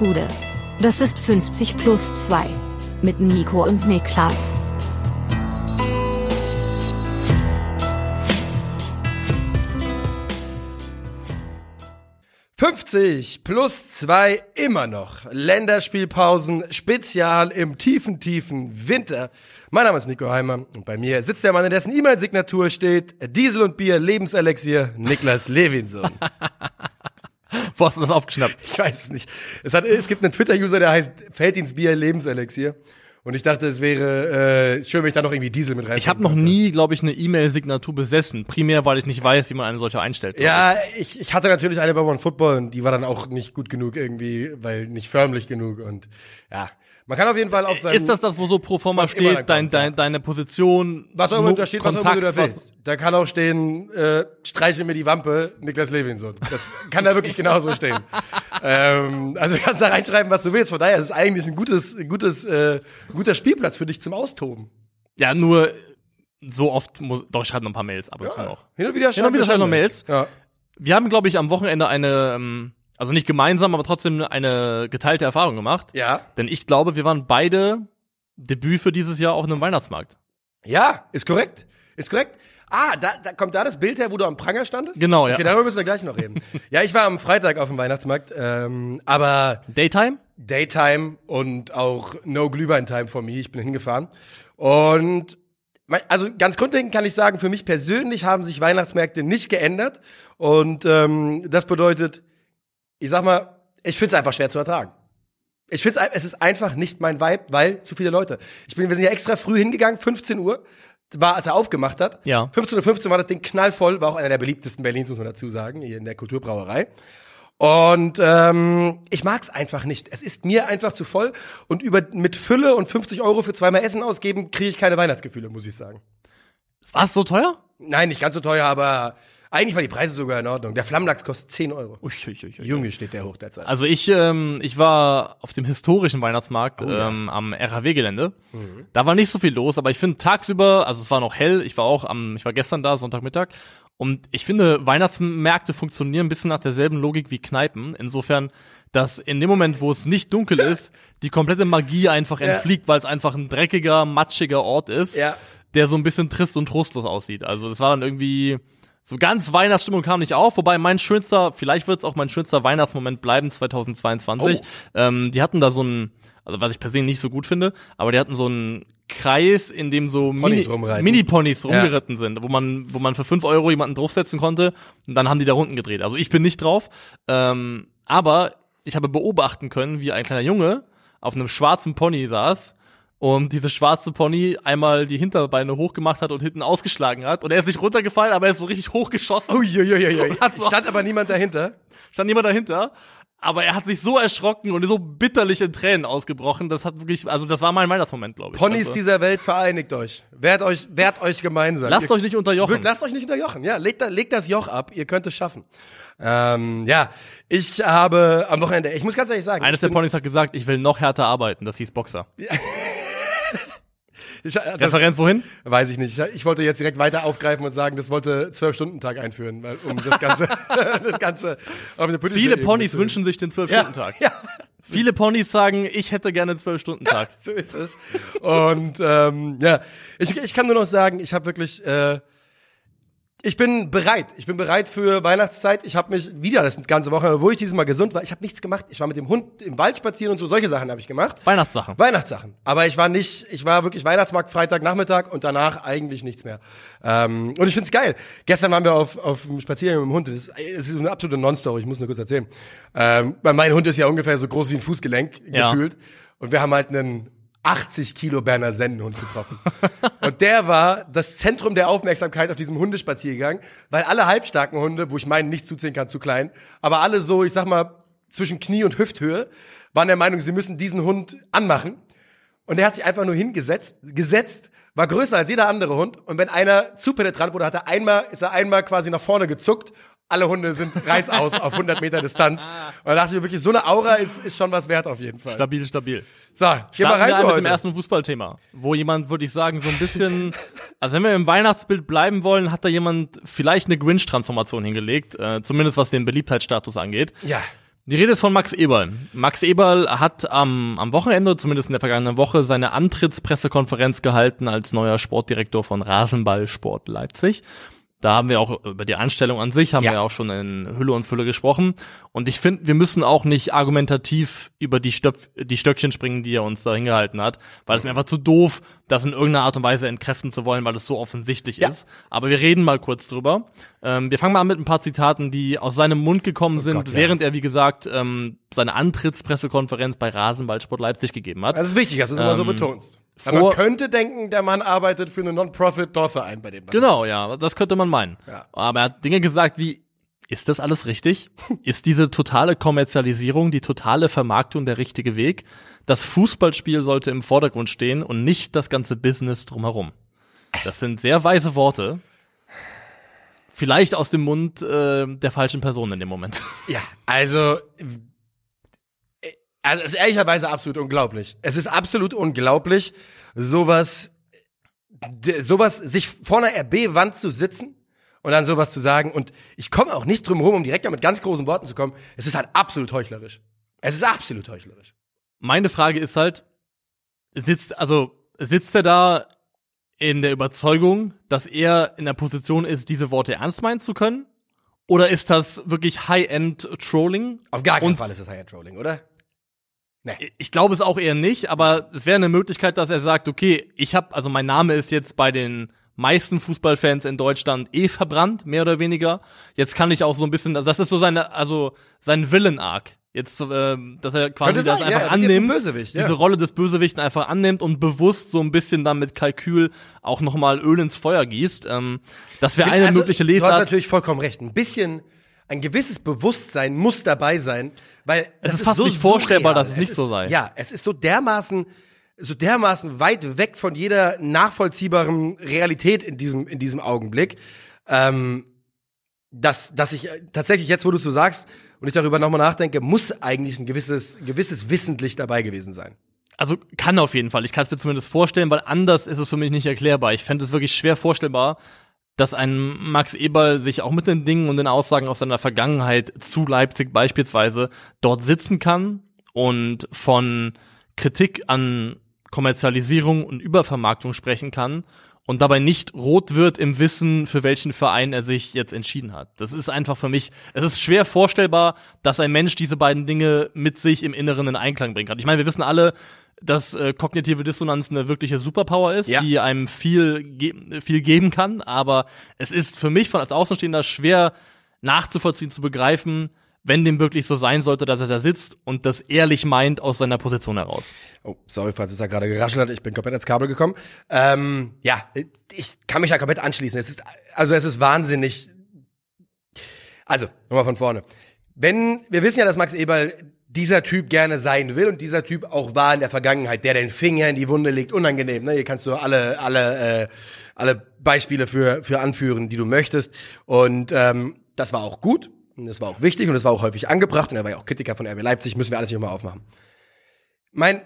Gude. Das ist 50 plus 2. Mit Nico und Niklas. »50 plus 2 immer noch. Länderspielpausen, Spezial im tiefen, tiefen Winter. Mein Name ist Nico Heimer und bei mir sitzt der Mann, in dessen E-Mail-Signatur steht Diesel und Bier, Lebenselixier, Niklas Levinson. Wo hast du das aufgeschnappt? Ich weiß es nicht. Es, hat, es gibt einen Twitter-User, der heißt Feldins Bier, Lebenselixier. Und ich dachte, es wäre äh, schön, wenn ich da noch irgendwie Diesel mit rein. Ich habe noch nie, glaube ich, eine E-Mail-Signatur besessen. Primär, weil ich nicht weiß, wie man eine solche einstellt. Ja, ich, ich hatte natürlich eine bei One Football und die war dann auch nicht gut genug irgendwie, weil nicht förmlich genug und ja. Man kann auf jeden Fall auf ich. seinem... Ist das das, wo so pro forma steht, dein, kommt, ja. dein, deine Position, was auch immer da steht, was auch immer du da Kontakt, willst. Da kann auch stehen, äh, streiche mir die Wampe, Niklas Levinson. Das kann da wirklich genauso stehen. ähm, also du kannst da reinschreiben, was du willst. Von daher ist es eigentlich ein gutes, gutes, äh, guter Spielplatz für dich zum Austoben. Ja, nur so oft muss, doch, ich schreibe noch ein paar Mails ab und zu noch. Hin und wieder wieder schreiben wir Mails. Ja. Wir haben, glaube ich, am Wochenende eine, ähm, also nicht gemeinsam, aber trotzdem eine geteilte Erfahrung gemacht. Ja. Denn ich glaube, wir waren beide Debüt für dieses Jahr auf einem Weihnachtsmarkt. Ja, ist korrekt. Ist korrekt. Ah, da, da kommt da das Bild her, wo du am Pranger standest? Genau, ja. Okay, darüber müssen wir gleich noch reden. ja, ich war am Freitag auf dem Weihnachtsmarkt, ähm, aber Daytime? Daytime und auch No Glühwein-Time for me. Ich bin hingefahren. Und also ganz grundlegend kann ich sagen, für mich persönlich haben sich Weihnachtsmärkte nicht geändert. Und ähm, das bedeutet, ich sag mal, ich finde es einfach schwer zu ertragen. Ich finde es ist einfach nicht mein Vibe, weil zu viele Leute. Ich bin, wir sind ja extra früh hingegangen, 15 Uhr, war, als er aufgemacht hat. Ja. 15.15 Uhr war das Ding knallvoll, war auch einer der beliebtesten Berlins, muss man dazu sagen, hier in der Kulturbrauerei. Und ähm, ich mag's einfach nicht. Es ist mir einfach zu voll. Und über mit Fülle und 50 Euro für zweimal Essen ausgeben, kriege ich keine Weihnachtsgefühle, muss ich sagen. War es so teuer? Nein, nicht ganz so teuer, aber eigentlich waren die Preise sogar in Ordnung. Der Flammlachs kostet 10 Euro. Ui, ui, ui, ui. Junge steht der hoch derzeit. Also ich, ähm, ich war auf dem historischen Weihnachtsmarkt Oh ja. ähm, am RHW-Gelände. Da war nicht so viel los, aber ich finde tagsüber, also es war noch hell, ich war auch am, ich war gestern da, Sonntagmittag, und ich finde, Weihnachtsmärkte funktionieren ein bisschen nach derselben Logik wie Kneipen. Insofern, dass in dem Moment, wo es nicht dunkel ist, die komplette Magie einfach entfliegt, weil es einfach ein dreckiger, matschiger Ort ist, Ja. der so ein bisschen trist und trostlos aussieht. Also das war dann irgendwie so ganz Weihnachtsstimmung kam nicht auf, wobei mein schönster, vielleicht wird es auch mein schönster Weihnachtsmoment bleiben 2022. Oh. Ähm, die hatten da so ein, also was ich persönlich nicht so gut finde, aber die hatten so einen Kreis, in dem so. Mini-Ponys Ja. rumgeritten sind, wo man, wo man für fünf Euro jemanden draufsetzen konnte und dann haben die da Runden gedreht. Also ich bin nicht drauf, ähm, aber ich habe beobachten können, wie ein kleiner Junge auf einem schwarzen Pony saß und diese schwarze Pony einmal die Hinterbeine hochgemacht hat und hinten ausgeschlagen hat. Und er ist nicht runtergefallen, aber er ist so richtig hochgeschossen. Uiuiuiui. So- Stand aber niemand dahinter. Stand niemand dahinter. Aber er hat sich so erschrocken und so bitterlich in Tränen ausgebrochen. Das hat wirklich, also das war mein Weihnachtsmoment, glaube ich. Ponys also, dieser Welt, vereinigt euch. Wehrt euch, wehrt euch gemeinsam. lasst Ihr- euch nicht unterjochen. Lasst euch nicht unterjochen. Ja, legt, legt das Joch ab. Ihr könnt es schaffen. Ähm, ja, ich habe am Wochenende, ich muss ganz ehrlich sagen, Eines der Ponys hat gesagt, ich will noch härter arbeiten. Das hieß Boxer. ich, das, Referenz wohin? Weiß ich nicht. Ich, wollte jetzt direkt weiter aufgreifen und sagen, das wollte zwölf-Stunden-Tag einführen, weil, um das Ganze, das Ganze auf eine politische Viele Ebene Ponys wünschen sich den ja, 12-Stunden-Tag. ja, Viele Ponys sagen, ich hätte gerne einen 12-Stunden-Tag. so ist es. Und ähm, ja, ich, ich kann nur noch sagen, ich habe wirklich, äh, ich bin bereit. Ich bin bereit für Weihnachtszeit. Ich habe mich wieder das ganze Woche, wo ich dieses Mal gesund war, ich habe nichts gemacht. Ich war mit dem Hund im Wald spazieren und so solche Sachen habe ich gemacht. Weihnachtssachen. Weihnachtssachen. Aber ich war nicht, ich war wirklich Weihnachtsmarkt Freitag Nachmittag und danach eigentlich nichts mehr. Ähm, und ich find's geil. Gestern waren wir auf, auf einem Spaziergang mit dem Hund. Das ist, es ist eine absolute Non-Story, ich muss nur kurz erzählen. Ähm, weil mein Hund ist ja ungefähr so groß wie ein Fußgelenk Ja. gefühlt. Und wir haben halt einen 80 Kilo Berner Sennenhund getroffen. und der war das Zentrum der Aufmerksamkeit auf diesem Hundespaziergang, weil alle halbstarken Hunde, wo ich meinen nicht zuziehen kann, zu klein, aber alle so, ich sag mal, zwischen Knie und Hüfthöhe, waren der Meinung, sie müssen diesen Hund anmachen. Und er hat sich einfach nur hingesetzt, gesetzt, war größer als jeder andere Hund. Und wenn einer zu penetrant wurde, hat er einmal, ist er einmal quasi nach vorne gezuckt. Alle Hunde sind reißaus auf 100 Meter Distanz. Und da dachte ich mir wirklich, so eine Aura ist, ist schon was wert auf jeden Fall. Stabil, stabil. So, geh mal Starten wir rein ein für mit dem ersten Fußballthema, wo jemand, würde ich sagen, so ein bisschen, also wenn wir im Weihnachtsbild bleiben wollen, hat da jemand vielleicht eine Grinch-Transformation hingelegt, äh, zumindest was den Beliebtheitsstatus angeht. Ja. Die Rede ist von Max Eberl. Max Eberl hat am, am Wochenende, zumindest in der vergangenen Woche, seine Antrittspressekonferenz gehalten als neuer Sportdirektor von Rasenballsport Leipzig. Da haben wir auch über die Anstellung an sich, haben Ja. wir auch schon in Hülle und Fülle gesprochen. Und ich finde, wir müssen auch nicht argumentativ über die, Stöp die Stöckchen springen, die er uns da hingehalten hat, weil es mir einfach zu doof, das in irgendeiner Art und Weise entkräften zu wollen, weil es so offensichtlich Ja. ist. Aber wir reden mal kurz drüber. Ähm, wir fangen mal an mit ein paar Zitaten, die aus seinem Mund gekommen sind, Gott, ja. während er, wie gesagt, ähm, seine Antrittspressekonferenz bei Rasenballsport Leipzig gegeben hat. Das ist wichtig, dass du es immer so Ähm, betonst. Vor- man könnte denken, der Mann arbeitet für einen Non-Profit-Dorfverein bei dem. Genau, ja, das könnte man meinen. Ja. Aber er hat Dinge gesagt wie, ist das alles richtig? ist diese totale Kommerzialisierung, die totale Vermarktung der richtige Weg? Das Fußballspiel sollte im Vordergrund stehen und nicht das ganze Business drumherum. Das sind sehr weise Worte. Vielleicht aus dem Mund äh, der falschen Person in dem Moment. Ja, also, also es ist ehrlicherweise absolut unglaublich. Es ist absolut unglaublich, sowas, sowas, sich vor einer RB-Wand zu sitzen und dann sowas zu sagen. Und ich komme auch nicht drum rum, um direkt mal mit ganz großen Worten zu kommen. Es ist halt absolut heuchlerisch. Es ist absolut heuchlerisch. Meine Frage ist halt, sitzt, also sitzt er da in der Überzeugung, dass er in der Position ist, diese Worte ernst meinen zu können? Oder ist das wirklich High-End-Trolling? Auf gar keinen Und- Fall ist das High-Trolling, oder? Ich glaube es auch eher nicht, aber es wäre eine Möglichkeit, dass er sagt, okay, ich habe, also mein Name ist jetzt bei den meisten Fußballfans in Deutschland eh verbrannt, mehr oder weniger. Jetzt kann ich auch so ein bisschen, das ist so seine, also sein Villain-Arc. Jetzt, ähm, dass er quasi das sein, einfach ja, annimmt, ja. diese Rolle des Bösewichten einfach annimmt und bewusst so ein bisschen dann mit Kalkül auch nochmal Öl ins Feuer gießt. Ähm, das wäre eine Also, mögliche Du hast Lesart. natürlich vollkommen recht. Ein bisschen, ein gewisses Bewusstsein muss dabei sein, weil Es ist fast so nicht vorstellbar, surreal. dass es nicht so sei. Ja, es ist so dermaßen, so dermaßen weit weg von jeder nachvollziehbaren Realität in diesem, in diesem Augenblick, ähm, dass, dass ich äh, tatsächlich jetzt, wo du es so sagst und ich darüber nochmal nachdenke, muss eigentlich ein gewisses, gewisses Wissentlich dabei gewesen sein. Also kann auf jeden Fall. Ich kann es mir zumindest vorstellen, weil anders ist es für mich nicht erklärbar. Ich fände es wirklich schwer vorstellbar, dass ein Max Eberl sich auch mit den Dingen und den Aussagen aus seiner Vergangenheit zu Leipzig beispielsweise dort sitzen kann und von Kritik an Kommerzialisierung und Übervermarktung sprechen kann und dabei nicht rot wird im Wissen, für welchen Verein er sich jetzt entschieden hat. Das ist einfach für mich, es ist schwer vorstellbar, dass ein Mensch diese beiden Dinge mit sich im Inneren in Einklang bringen kann. Ich meine, wir wissen alle, dass äh, kognitive Dissonanz eine wirkliche Superpower ist, Ja. die einem viel, ge viel geben kann, aber es ist für mich von als Außenstehender schwer nachzuvollziehen, zu begreifen, wenn dem wirklich so sein sollte, dass er da sitzt und das ehrlich meint aus seiner Position heraus. Oh, sorry, falls es da gerade geraschelt hat. Ich bin komplett ins Kabel gekommen. Ähm, ja, ich kann mich da komplett anschließen. Es ist, also es ist wahnsinnig. Also, nochmal von vorne. Wenn, wir wissen ja, dass Max Eberl dieser Typ gerne sein will und dieser Typ auch war in der Vergangenheit, der den Finger in die Wunde legt, unangenehm, ne? Hier kannst du alle, alle, äh, alle Beispiele für, für anführen, die du möchtest. Und ähm, das war auch gut. Und das war auch wichtig und das war auch häufig angebracht. Und er war ja auch Kritiker von RB Leipzig, müssen wir alles nicht nochmal aufmachen. Mein,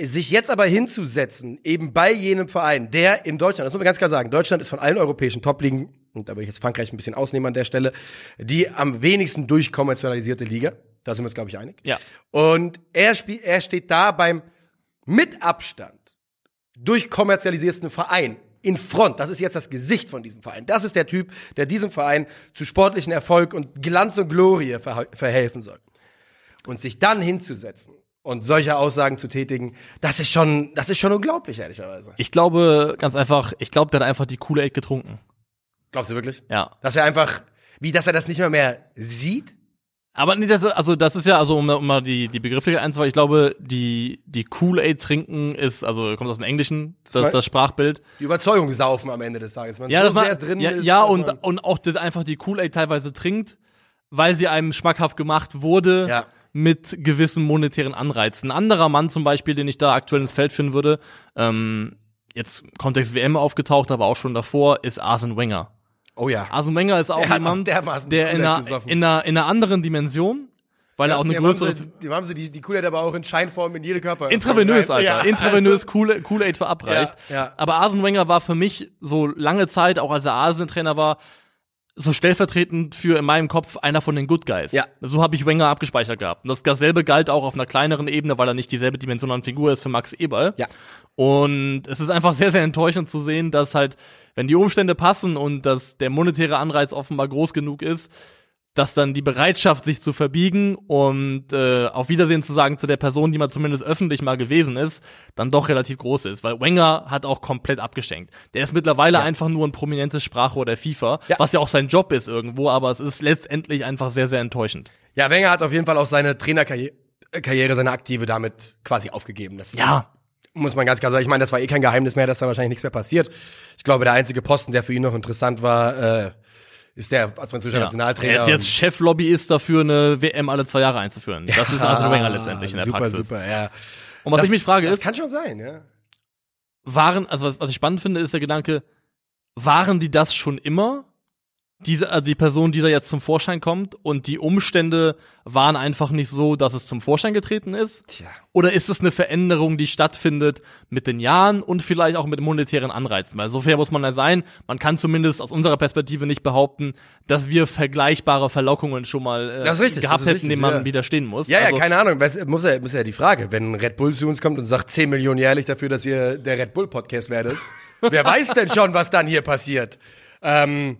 sich jetzt aber hinzusetzen, eben bei jenem Verein, der in Deutschland, das muss man ganz klar sagen, Deutschland ist von allen europäischen Top-Ligen, und da würde ich jetzt Frankreich ein bisschen ausnehmen an der Stelle, die am wenigsten durchkommerzialisierte Liga. Da sind wir uns, glaube ich, einig. Ja. Und er, spiel, er steht da beim mit Abstand durchkommerzialisiersten Verein in Front. Das ist jetzt das Gesicht von diesem Verein. Das ist der Typ, der diesem Verein zu sportlichen Erfolg und Glanz und Glorie verhe- verhelfen soll. Und sich dann hinzusetzen und solche Aussagen zu tätigen, das ist schon, das ist schon unglaublich, ehrlicherweise. Ich glaube ganz einfach, ich glaube, der hat einfach die Kool-Aid getrunken. Glaubst du wirklich? Ja. Dass er einfach, wie, dass er das nicht mehr mehr sieht? Aber nee, das, also das ist ja, also um, um mal die, die Begrifflichkeit einzufangen, ich glaube, die, die Kool-Aid trinken ist, also kommt aus dem Englischen, das, war- das Sprachbild. Die Überzeugung saufen am Ende des Tages. Man Ja, so das sehr drin ja, ist. ja und, man- und auch das einfach die Kool-Aid teilweise trinkt, weil sie einem schmackhaft gemacht wurde Ja. Mit gewissen monetären Anreizen. Ein anderer Mann zum Beispiel, den ich da aktuell ins Feld finden würde, ähm, jetzt Kontext WM aufgetaucht, aber auch schon davor, ist Arsene Wenger. Oh ja. Arsene Wenger ist auch Der jemand, auch der in einer, gesoffen. in, einer, in einer anderen Dimension, weil er auch eine größere Haben sie, dem haben sie die, die Kool-Aid aber auch in Scheinform in jede Körper. Intravenös, Alter. Ja, Intravenös also- Kool- Kool-Aid verabreicht. Ja, ja. Aber Arsene Wenger war für mich so lange Zeit, auch als er Arsenal-Trainer war, so stellvertretend für in meinem Kopf einer von den Good Guys. Ja. So habe ich Wenger abgespeichert gehabt. Und das dasselbe galt auch auf einer kleineren Ebene, weil er nicht dieselbe Dimension an Figur ist für Max Eberl. Ja. Und es ist einfach sehr, sehr enttäuschend zu sehen, dass halt, wenn die Umstände passen und dass der monetäre Anreiz offenbar groß genug ist, dass dann die Bereitschaft, sich zu verbiegen und äh, auf Wiedersehen zu sagen zu der Person, die man zumindest öffentlich mal gewesen ist, dann doch relativ groß ist. Weil Wenger hat auch komplett abgeschenkt. Der ist mittlerweile Ja. einfach nur ein prominentes Sprachrohr der FIFA, Ja. was ja auch sein Job ist irgendwo, aber es ist letztendlich einfach sehr, sehr enttäuschend. Ja, Wenger hat auf jeden Fall auch seine Trainerkarriere, Karriere, seine aktive damit quasi aufgegeben. Das Ja, muss man ganz klar sagen. Ich meine, das war eh kein Geheimnis mehr, dass da wahrscheinlich nichts mehr passiert. Ich glaube, der einzige Posten, der für ihn noch interessant war, äh, ist der als französischer ja. Nationaltrainer. Er ist jetzt Cheflobbyist dafür, eine WM alle zwei Jahre einzuführen. Das ist also Wenger letztendlich in der super, Praxis. Super, ja. Und was das, ich mich frage das ist, kann schon sein, ja. waren, also was, was ich spannend finde, ist der Gedanke, waren die das schon immer? Diese, also die Person, die da jetzt zum Vorschein kommt und die Umstände waren einfach nicht so, dass es zum Vorschein getreten ist? Tja. Oder ist es eine Veränderung, die stattfindet mit den Jahren und vielleicht auch mit monetären Anreizen? Weil so fair muss man ja sein. Man kann zumindest aus unserer Perspektive nicht behaupten, dass wir vergleichbare Verlockungen schon mal äh, richtig, gehabt hätten, richtig, denen man ja. widerstehen muss. Ja, ja, Also- keine Ahnung. Was, muss, ja, muss ja die Frage, wenn Red Bull zu uns kommt und sagt 10 Millionen jährlich dafür, dass ihr der Red Bull Podcast werdet, wer weiß denn schon, was dann hier passiert? Ähm,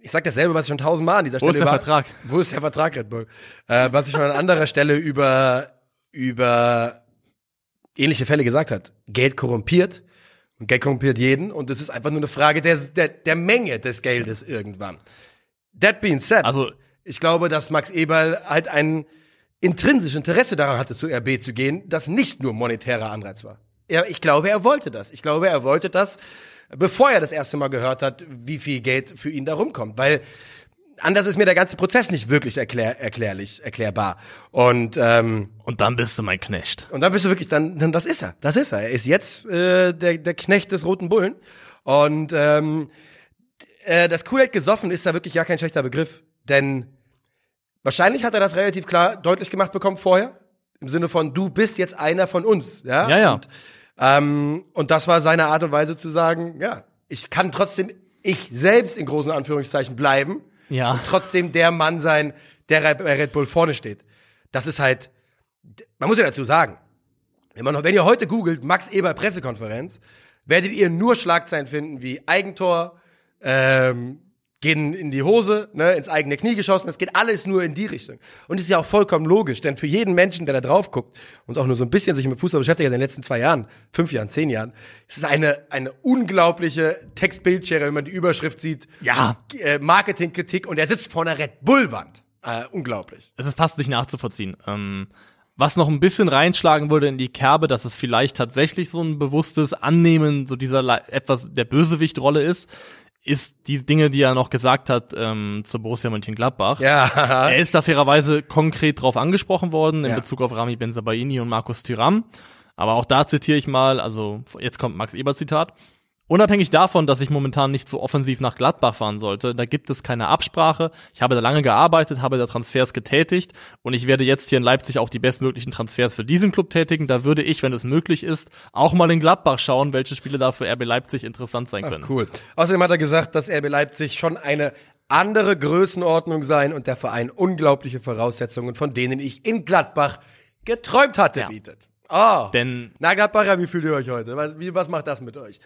ich sag dasselbe, was ich schon tausendmal an dieser Wo Stelle ist der über- Vertrag? Wo ist der Vertrag, Red Bull? Äh, was ich schon an anderer Stelle über, über ähnliche Fälle gesagt hat. Geld korrumpiert. Und Geld korrumpiert jeden. Und es ist einfach nur eine Frage der, der, der Menge des Geldes irgendwann. That being said. Also, Ich glaube, dass Max Eberl halt ein intrinsisches Interesse daran hatte, zu RB zu gehen, das nicht nur monetärer Anreiz war. Er, ich glaube, er wollte das. Ich glaube, er wollte das, bevor er das erste Mal gehört hat, wie viel Geld für ihn da rumkommt. Weil anders ist mir der ganze Prozess nicht wirklich erklär, erklärlich, erklärbar. Und, ähm, und dann bist du mein Knecht. und dann bist du wirklich, dann, dann das ist er. Das ist er. Er ist jetzt äh, der, der Knecht des Roten Bullen. Und ähm, äh, das Kool-Aid gesoffen ist da wirklich gar kein schlechter Begriff. Denn wahrscheinlich hat er das relativ klar deutlich gemacht bekommen vorher. Im Sinne von, du bist jetzt einer von uns. Ja, Ja, ja. Und, ähm, und das war seine Art und Weise zu sagen, ja, ich kann trotzdem ich selbst in großen Anführungszeichen bleiben Ja. trotzdem der Mann sein, der bei Red Bull vorne steht. Das ist halt, man muss ja dazu sagen, wenn, man, wenn ihr heute googelt, Max Eber Pressekonferenz, werdet ihr nur Schlagzeilen finden wie Eigentor, ähm, gehen in die Hose, ne, ins eigene Knie geschossen. Es geht alles nur in die Richtung. Und es ist ja auch vollkommen logisch, denn für jeden Menschen, der da drauf guckt und auch nur so ein bisschen sich mit Fußball beschäftigt hat in den letzten zwei Jahren, fünf Jahren, zehn Jahren, ist es eine, eine unglaubliche Textbildschere, wenn man die Überschrift sieht. Ja. Äh, Marketingkritik und er sitzt vor einer Red Bull-Wand. Äh, unglaublich. es ist fast nicht nachzuvollziehen. Ähm, was noch ein bisschen reinschlagen würde in die Kerbe, dass es vielleicht tatsächlich so ein bewusstes Annehmen so dieser Le- etwas der Bösewichtrolle ist, ist die Dinge, die er noch gesagt hat ähm, zu Borussia Mönchengladbach. Ja. Er ist da fairerweise konkret drauf angesprochen worden in Ja. Bezug auf Rami Benzabaini und Markus Thuram. Aber auch da zitiere ich mal, also jetzt kommt Max Eber Zitat. Unabhängig davon, dass ich momentan nicht so offensiv nach Gladbach fahren sollte, da gibt es keine Absprache. Ich habe da lange gearbeitet, habe da Transfers getätigt und ich werde jetzt hier in Leipzig auch die bestmöglichen Transfers für diesen Club tätigen. Da würde ich, wenn es möglich ist, auch mal in Gladbach schauen, welche Spiele da für RB Leipzig interessant sein können. Cool. Außerdem hat er gesagt, dass RB Leipzig schon eine andere Größenordnung sein und der Verein unglaubliche Voraussetzungen, von denen ich in Gladbach geträumt hatte, Ja. bietet. Oh. Denn Na, Gladbacher, wie fühlt ihr euch heute? Was, wie, was macht das mit euch?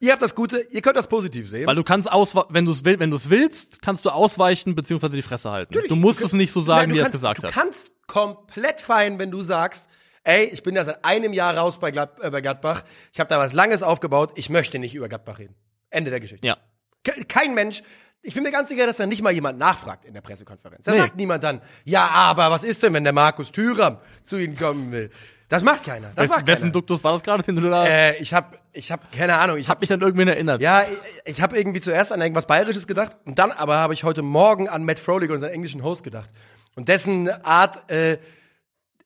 Ihr habt das Gute, ihr könnt das positiv sehen. Weil du kannst auswe wenn du es will, wenn du es willst, kannst du ausweichen beziehungsweise die Fresse halten. Natürlich. Du musst Du es nicht so sagen, Nein, du wie er es kannst- gesagt du hat. kannst komplett fein, wenn du sagst, ey, ich bin ja seit einem Jahr raus bei, Glad äh, bei Gladbach, ich habe da was Langes aufgebaut, ich möchte nicht über Gladbach reden. Ende der Geschichte. Ja. Ke- Kein Mensch, ich bin mir ganz sicher, dass da nicht mal jemand nachfragt in der Pressekonferenz. Da Nee. sagt niemand dann, ja, aber was ist denn, wenn der Markus Thüram zu Ihnen kommen will? Das macht keiner. Das macht Wessen keiner. Duktus war das gerade, den du da? Äh, ich habe, ich habe keine Ahnung. Ich hab habe mich an irgendwen erinnert. ja, ich, ich habe irgendwie zuerst an irgendwas Bayerisches gedacht und dann aber habe ich heute Morgen an Matt Froelich und seinen englischen Host gedacht. Und dessen Art, äh,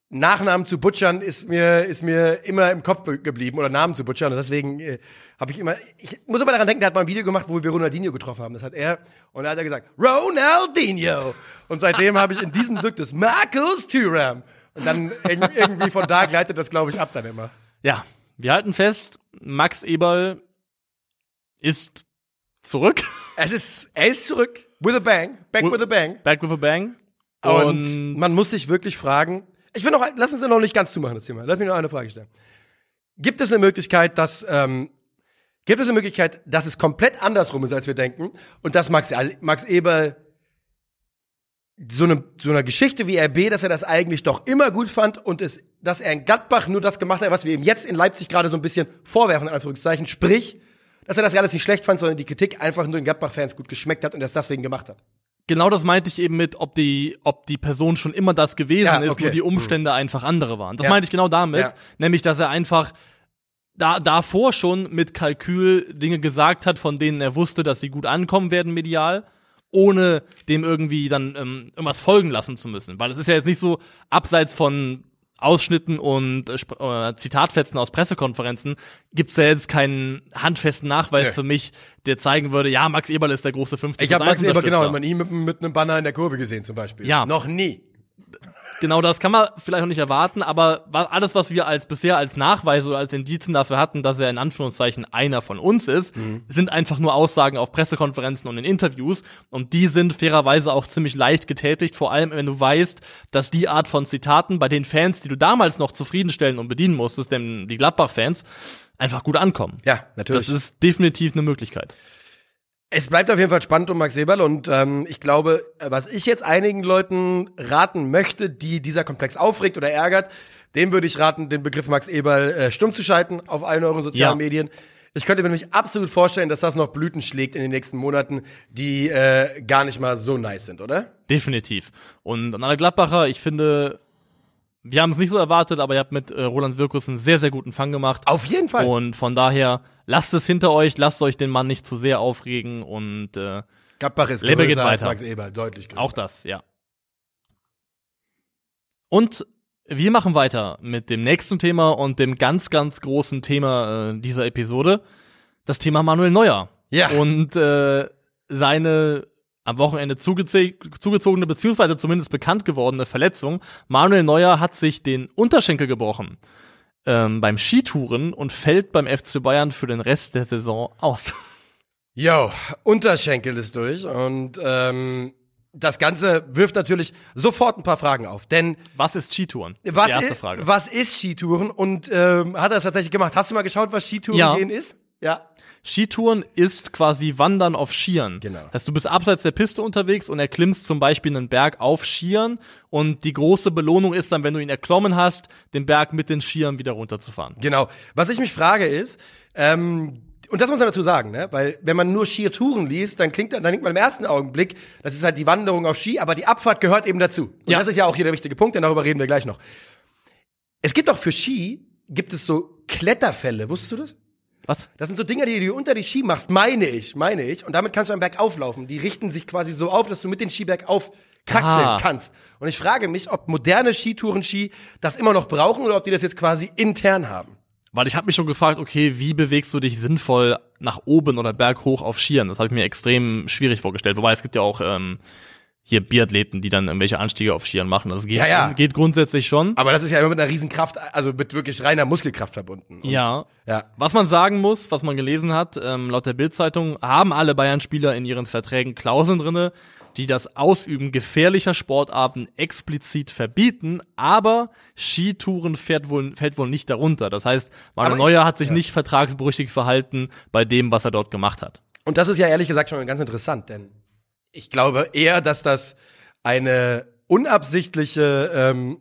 Nachnamen zu butchern, ist mir, ist mir immer im Kopf be- geblieben oder Namen zu butchern. Und deswegen äh, habe ich immer, ich muss aber daran denken, der hat mal ein Video gemacht, wo wir Ronaldinho getroffen haben. Das hat er und da hat er gesagt, Ronaldinho. Und seitdem habe ich in diesem Duktus Markus Thuram. Und dann irg- irgendwie von da gleitet das, glaube ich, ab dann immer. Ja, wir halten fest, Max Eberl ist zurück. Es ist, er ist zurück. With a bang. Back with a bang. Back with a Bang. Und, man muss sich wirklich fragen, ich will noch, lass uns noch nicht ganz zumachen, das Thema. Lass mich noch eine Frage stellen. Gibt es eine Möglichkeit, dass, ähm, gibt es eine Möglichkeit, dass es komplett andersrum ist, als wir denken und dass Max, Max Eberl so eine, so eine Geschichte wie RB, dass er das eigentlich doch immer gut fand und es, dass er in Gladbach nur das gemacht hat, was wir ihm jetzt in Leipzig gerade so ein bisschen vorwerfen, in Anführungszeichen, sprich, dass er das alles nicht schlecht fand, sondern die Kritik einfach nur den Gladbach-Fans gut geschmeckt hat und er es deswegen gemacht hat. Genau das meinte ich eben mit, ob die, ob die Person schon immer das gewesen Ja, ist, okay. nur die Umstände einfach andere waren. Das Ja. meinte ich genau damit, Ja. nämlich, dass er einfach da, davor schon mit Kalkül Dinge gesagt hat, von denen er wusste, dass sie gut ankommen werden medial, ohne dem irgendwie dann ähm, irgendwas folgen lassen zu müssen. Weil es ist ja jetzt nicht so, abseits von Ausschnitten und äh, äh, Zitatfetzen aus Pressekonferenzen gibt's ja jetzt keinen handfesten Nachweis Nee. für mich, der zeigen würde, ja, Max Eberl ist der große 50 Ich habe Max Eberl genau immer nie mit, mit einem Banner in der Kurve gesehen zum Beispiel. Ja. Noch nie. Genau das kann man vielleicht auch nicht erwarten, aber alles, was wir als bisher als Nachweise oder als Indizien dafür hatten, dass er in Anführungszeichen einer von uns ist, sind einfach nur Aussagen auf Pressekonferenzen und in Interviews. Und die sind fairerweise auch ziemlich leicht getätigt, vor allem wenn du weißt, dass die Art von Zitaten bei den Fans, die du damals noch zufriedenstellen und bedienen musstest, denn die Gladbach-Fans, einfach gut ankommen. Ja, natürlich. Das ist definitiv eine Möglichkeit. Es bleibt auf jeden Fall spannend um Max Eberl und ähm, ich glaube, was ich jetzt einigen Leuten raten möchte, die dieser Komplex aufregt oder ärgert, dem würde ich raten, den Begriff Max Eberl äh, stumm zu schalten auf allen euren sozialen Ja. Medien. Ich könnte mir nämlich absolut vorstellen, dass das noch Blüten schlägt in den nächsten Monaten, die äh, gar nicht mal so nice sind, oder? Definitiv. Und an alle Gladbacher, ich finde, wir haben es nicht so erwartet, aber ihr habt mit äh, Roland Wirkus einen sehr, sehr guten Fang gemacht. Auf jeden Fall. Und von daher, lasst es hinter euch, lasst euch den Mann nicht zu sehr aufregen und äh, Gladbach ist Lebe geht weiter. Max Eberl, deutlich größer. auch das, ja. Und wir machen weiter mit dem nächsten Thema und dem ganz, ganz großen Thema äh, dieser Episode. Das Thema Manuel Neuer. Ja. Und äh, seine am Wochenende zugeze zugezogene, beziehungsweise zumindest bekannt gewordene Verletzung. Manuel Neuer hat sich den Unterschenkel gebrochen ähm, beim Skitouren und fällt beim FC Bayern für den Rest der Saison aus. Yo, Unterschenkel ist durch und ähm, das Ganze wirft natürlich sofort ein paar Fragen auf, denn Was ist Skitouren? Was die erste ist, Frage. was ist Skitouren und ähm, hat er es tatsächlich gemacht? Hast du mal geschaut, was Skitouren Ja. gehen ist? Ja. Skitouren ist quasi Wandern auf Skiern. Genau. Das heißt, du bist abseits der Piste unterwegs und erklimmst zum Beispiel einen Berg auf Skiern und die große Belohnung ist dann, wenn du ihn erklommen hast, den Berg mit den Skiern wieder runterzufahren. Genau. Was ich mich frage ist, ähm, und das muss man dazu sagen, ne? Weil wenn man nur Skitouren liest, dann klingt, dann denkt man im ersten Augenblick, das ist halt die Wanderung auf Ski, aber die Abfahrt gehört eben dazu. Und Ja. das ist ja auch hier der wichtige Punkt, denn darüber reden wir gleich noch. Es gibt auch für Ski, gibt es so Kletterfälle, wusstest du das? Was? Das sind so Dinger, die du unter die Ski machst, meine ich, meine ich. Und damit kannst du am Berg auflaufen. Die richten sich quasi so auf, dass du mit den Skiberg aufkraxeln Ah. kannst. Und ich frage mich, ob moderne Skitouren-Ski das immer noch brauchen oder ob die das jetzt quasi intern haben. Weil ich habe mich schon gefragt, okay, wie bewegst du dich sinnvoll nach oben oder berghoch auf Skiern? Das habe ich mir extrem schwierig vorgestellt. Wobei es gibt ja auch ähm, hier Biathleten, die dann irgendwelche Anstiege auf Skiern machen. Das geht, Ja, ja. geht grundsätzlich schon. Aber das ist ja immer mit einer riesen Kraft, also mit wirklich reiner Muskelkraft verbunden. Und, Ja. Ja. Was man sagen muss, was man gelesen hat, ähm, laut der Bildzeitung haben alle Bayern-Spieler in ihren Verträgen Klauseln drinne, die das Ausüben gefährlicher Sportarten explizit verbieten, aber Skitouren fährt wohl, fällt wohl nicht darunter. Das heißt, Manuel Neuer hat sich ja. nicht vertragsbrüchig verhalten bei dem, was er dort gemacht hat. Und das ist ja ehrlich gesagt schon ganz interessant, denn ich glaube eher, dass das eine unabsichtliche, ähm,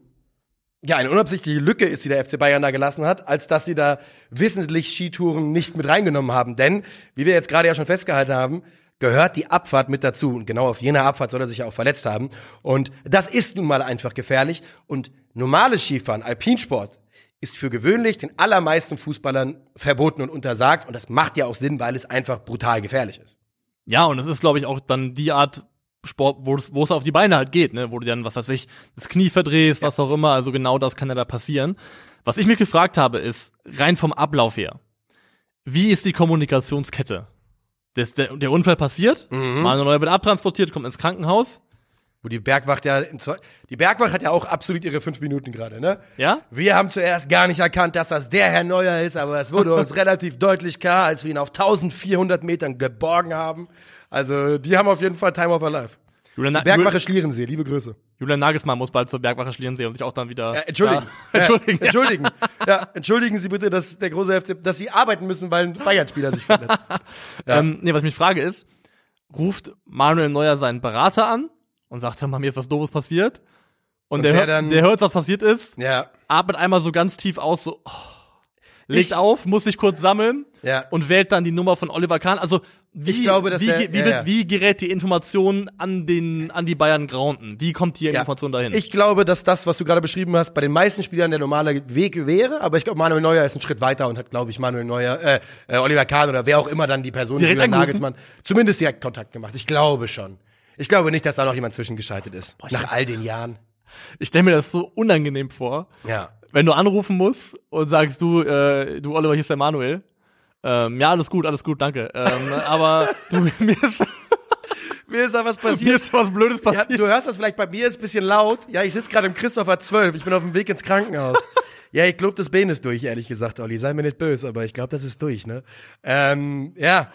ja, eine unabsichtliche Lücke ist, die der FC Bayern da gelassen hat, als dass sie da wissentlich Skitouren nicht mit reingenommen haben. Denn, wie wir jetzt gerade ja schon festgehalten haben, gehört die Abfahrt mit dazu. Und genau auf jener Abfahrt soll er sich ja auch verletzt haben. Und das ist nun mal einfach gefährlich. Und normales Skifahren, Alpinsport, ist für gewöhnlich den allermeisten Fußballern verboten und untersagt. Und das macht ja auch Sinn, weil es einfach brutal gefährlich ist. Ja, und es ist, glaube ich, auch dann die Art Sport, wo es, wo es auf die Beine halt geht, ne? wo du dann, was weiß ich, das Knie verdrehst, was auch immer. Also genau das kann ja da passieren. Was ich mich gefragt habe, ist, rein vom Ablauf her, wie ist die Kommunikationskette? Das, der, der Unfall passiert, Manuel Neuer wird abtransportiert, kommt ins Krankenhaus. Wo die Bergwacht ja, die Bergwacht hat ja auch absolut ihre fünf Minuten gerade, ne? Ja? Wir haben zuerst gar nicht erkannt, dass das der Herr Neuer ist, aber es wurde uns relativ deutlich klar, als wir ihn auf 1400 Metern geborgen haben. Also, die haben auf jeden Fall Time of our Life. Julian, Die Bergwache Schlierensee, liebe Grüße. Julian Nagelsmann muss bald zur Bergwache Schlierensee und sich auch dann wieder. Ja, entschuldigen. Ja, entschuldigen. Ja, entschuldigen. Ja, entschuldigen Sie bitte, dass der große FC, dass Sie arbeiten müssen, weil ein Bayern-Spieler sich verletzt. Ja. Ähm, nee, was ich mich frage ist, ruft Manuel Neuer seinen Berater an und sagt, hör mal, mir ist was Doofes passiert. Und, Und der, der hört, dann- der hört, was passiert ist, Ja, atmet einmal so ganz tief aus, so, oh, legt Ich- auf, muss sich kurz sammeln Ja. und wählt dann die Nummer von Oliver Kahn. Also, wie, Ich glaube, dass wie, der- wie, ja, wie gerät die Information an den, an die Bayern Graunden? Wie kommt die. Information dahin? Ich glaube, dass das, was du gerade beschrieben hast, bei den meisten Spielern der normale Weg wäre, aber ich glaube, Manuel Neuer ist einen Schritt weiter und hat, glaube ich, Manuel Neuer, äh, äh, Oliver Kahn oder wer auch immer dann die Person, Direkt Julian? Nagelsmann, zumindest direkt Kontakt gemacht. Ich glaube schon. Ich glaube nicht, dass da noch jemand zwischengeschaltet ist. ich Nach all den Jahren. Ich stelle mir das so unangenehm vor, Ja. wenn du anrufen musst und sagst, du, äh, du Oliver, hier ist der Manuel. Ähm, ja, alles gut, alles gut, danke. Ähm, aber du, mir ist, Mir ist da was mir passiert. ist was Blödes Ja, passiert. du hörst das vielleicht bei mir, ist ein bisschen laut. Ja, ich sitze gerade im Christopher 12. Ich bin auf dem Weg ins Krankenhaus. ja, ich glaube, das Bein ist durch, ehrlich gesagt, Olli. Sei mir nicht böse, aber ich glaube, das ist durch, ne? Ähm, ja.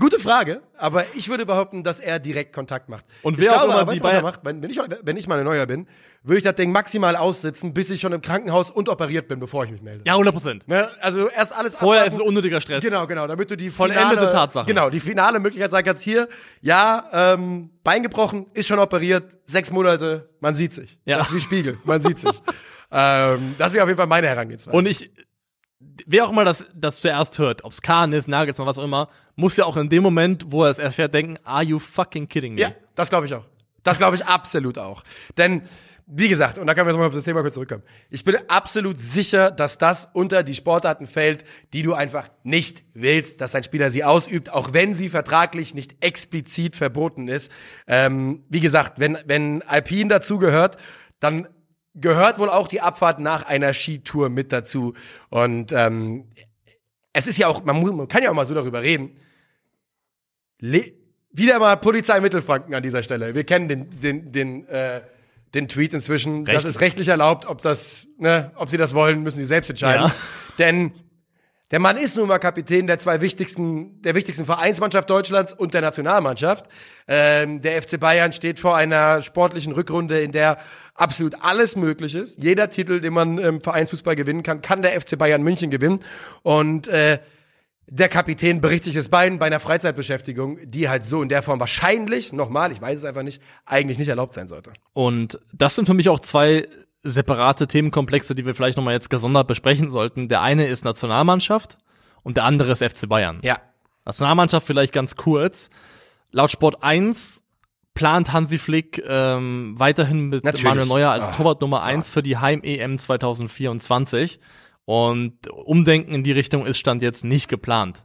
Gute Frage, aber ich würde behaupten, dass er direkt Kontakt macht. Und ich wer auch glaube, immer aber, die weißt was er macht? Wenn, ich, wenn ich mal ein Neuer bin, würde ich das Ding maximal aussitzen, bis ich schon im Krankenhaus und operiert bin, bevor ich mich melde. Ja, 100 Prozent. Ne? Also erst alles Vorher ist abwarten. es unnötiger Stress. Genau, genau, damit du die Vollendete finale, Tatsachen. Genau, die finale Möglichkeit sagen kannst, hier, ja, ähm, Bein gebrochen, ist schon operiert, sechs Monate, man sieht sich. Ja. Das ist wie Spiegel, man sieht sich. ähm, das wäre auf jeden Fall meine Herangehensweise. Und ich, wer auch immer das, das zuerst hört, ob's Kahn ist, Nagelsmann, was auch immer, muss ja auch in dem Moment, wo er es erfährt, denken, are you fucking kidding me? ja, das glaube ich auch. Das glaube ich absolut auch. Denn, wie gesagt, und da können wir jetzt mal auf das Thema kurz zurückkommen. Ich bin absolut sicher, dass das unter die Sportarten fällt, die du einfach nicht willst, dass ein Spieler sie ausübt, auch wenn sie vertraglich nicht explizit verboten ist. Ähm, wie gesagt, wenn, wenn Alpin dazugehört, dann gehört wohl auch die Abfahrt nach einer Skitour mit dazu. Und ähm, es ist ja auch, man, man kann ja auch mal so darüber reden. Le wieder mal Polizei Mittelfranken an dieser Stelle. Wir kennen den, den, den, äh, den Tweet inzwischen. Das Recht. ist rechtlich erlaubt. Ob das, ne, ob sie das wollen, müssen sie selbst entscheiden. Ja. Denn der Mann ist nun mal Kapitän der zwei wichtigsten, der wichtigsten Vereinsmannschaft Deutschlands und der Nationalmannschaft. Ähm, der FC Bayern steht vor einer sportlichen Rückrunde, in der absolut alles möglich ist. Jeder Titel, den man im Vereinsfußball gewinnen kann, kann der FC Bayern München gewinnen. Und äh, der Kapitän bricht sich das Bein bei einer Freizeitbeschäftigung, die halt so in der Form wahrscheinlich, nochmal, ich weiß es einfach nicht, eigentlich nicht erlaubt sein sollte. Und das sind für mich auch zwei separate Themenkomplexe, die wir vielleicht nochmal jetzt gesondert besprechen sollten. Der eine ist Nationalmannschaft und der andere ist FC Bayern. Ja. Nationalmannschaft vielleicht ganz kurz. Laut Sport 1 plant Hansi Flick ähm, weiterhin mit Natürlich. Manuel Neuer als Ah, Torwart Nummer 1 für die Heim-EM 2024. Und Umdenken in die Richtung ist Stand jetzt nicht geplant.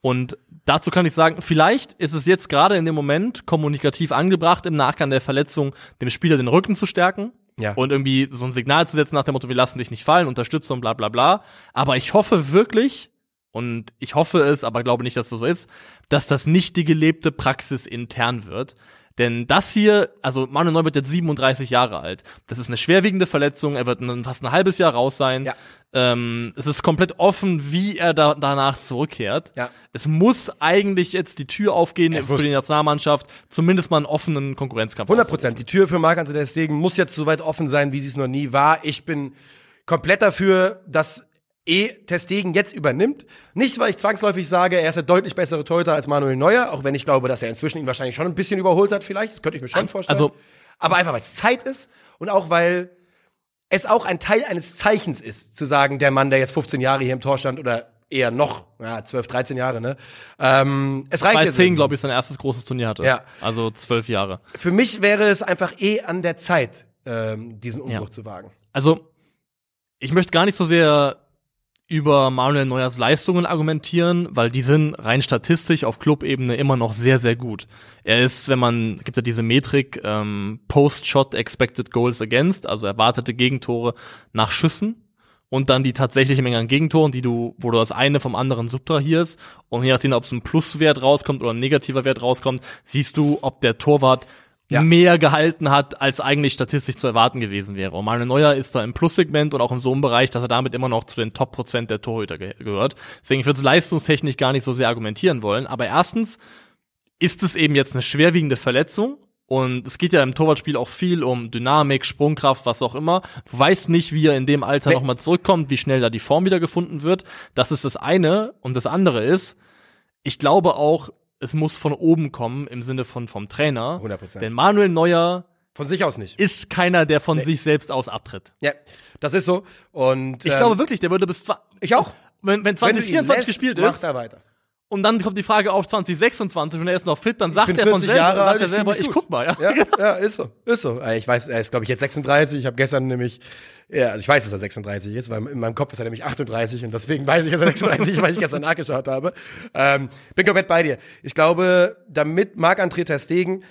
Und dazu kann ich sagen, vielleicht ist es jetzt gerade in dem Moment kommunikativ angebracht, im Nachgang der Verletzung dem Spieler den Rücken zu stärken Ja. und irgendwie so ein Signal zu setzen nach dem Motto, wir lassen dich nicht fallen, unterstützen und bla bla bla. Aber ich hoffe wirklich, und ich hoffe es, aber glaube nicht, dass das so ist, dass das nicht die gelebte Praxis intern wird. Denn das hier, also Manuel Neuer wird jetzt 37 Jahre alt. Das ist eine schwerwiegende Verletzung. Er wird fast ein halbes Jahr raus sein. Ja. Ähm, es ist komplett offen, wie er da, danach zurückkehrt. Ja. Es muss eigentlich jetzt die Tür aufgehen Es für muss. die Nationalmannschaft, zumindest mal einen offenen Konkurrenzkampf. 100 Prozent. Die Tür für Marc-André ter Stegen muss jetzt so weit offen sein, wie sie es noch nie war. Ich bin komplett dafür, dass E ter Stegen jetzt übernimmt. Nicht, weil ich zwangsläufig sage, er ist der deutlich bessere Torhüter als Manuel Neuer, auch wenn ich glaube, dass er inzwischen ihn wahrscheinlich schon ein bisschen überholt hat vielleicht. Das könnte ich mir schon vorstellen. also- Aber einfach, weil es Zeit ist und auch, weil es auch ein Teil eines Zeichens ist, zu sagen, der Mann, der jetzt 15 Jahre hier im Tor stand oder eher noch, ja, 12, 13 Jahre, ne? Ähm, es reicht jetzt 2010, irgendwie. glaube ich, sein erstes großes Turnier hatte. Ja. Also zwölf Jahre. Für mich wäre es einfach eh an der Zeit, ähm, diesen Umbruch Ja. zu wagen. Also, ich möchte gar nicht so sehr über Manuel Neuers Leistungen argumentieren, weil die sind rein statistisch auf Clubebene immer noch sehr, sehr gut. Er ist, wenn man, gibt ja diese Metrik, ähm, Post-Shot Expected Goals Against, also erwartete Gegentore nach Schüssen und dann die tatsächliche Menge an Gegentoren, die du, wo du das eine vom anderen subtrahierst und je nachdem, ob es ein Pluswert rauskommt oder ein negativer Wert rauskommt, siehst du, ob der Torwart Ja. mehr gehalten hat, als eigentlich statistisch zu erwarten gewesen wäre. Und Manuel Neuer ist da im Plussegment und auch in so einem Bereich, dass er damit immer noch zu den Top-Prozent der Torhüter ge gehört. Deswegen, ich würde es leistungstechnisch gar nicht so sehr argumentieren wollen. Aber erstens, ist es eben jetzt eine schwerwiegende Verletzung? Und es geht ja im Torwartspiel auch viel um Dynamik, Sprungkraft, was auch immer. Du weißt nicht, wie er in dem Alter Nee. nochmal zurückkommt, wie schnell da die Form wieder gefunden wird. Das ist das eine. Und das andere ist, ich glaube auch, es muss von oben kommen, im Sinne von vom Trainer. 100%. Denn Manuel Neuer Von sich aus nicht. ist keiner, der von sich selbst aus abtritt. Ja, das ist so. Und Ich ähm, glaube wirklich, der würde bis zwei, ich auch. wenn, wenn Wenn du ihn 2024 lässt, gespielt macht ist er weiter. und dann kommt die Frage auf 2026 und er ist noch fit, dann sagt er von 40 selber, Jahre sagt alt, er ich selber, ich gut. guck mal, ja. Ja, ja, ist so, ist so. Äh, Ich weiß, er ist, glaube ich, jetzt 36. Ich habe gestern nämlich, ja, also ich weiß, dass er 36 ist, weil in meinem Kopf ist er nämlich 38 und deswegen weiß ich, dass er 36 ist, weil ich gestern nachgeschaut habe. Ähm, bin komplett bei dir. Ich glaube, damit Marc-André Ter Stegen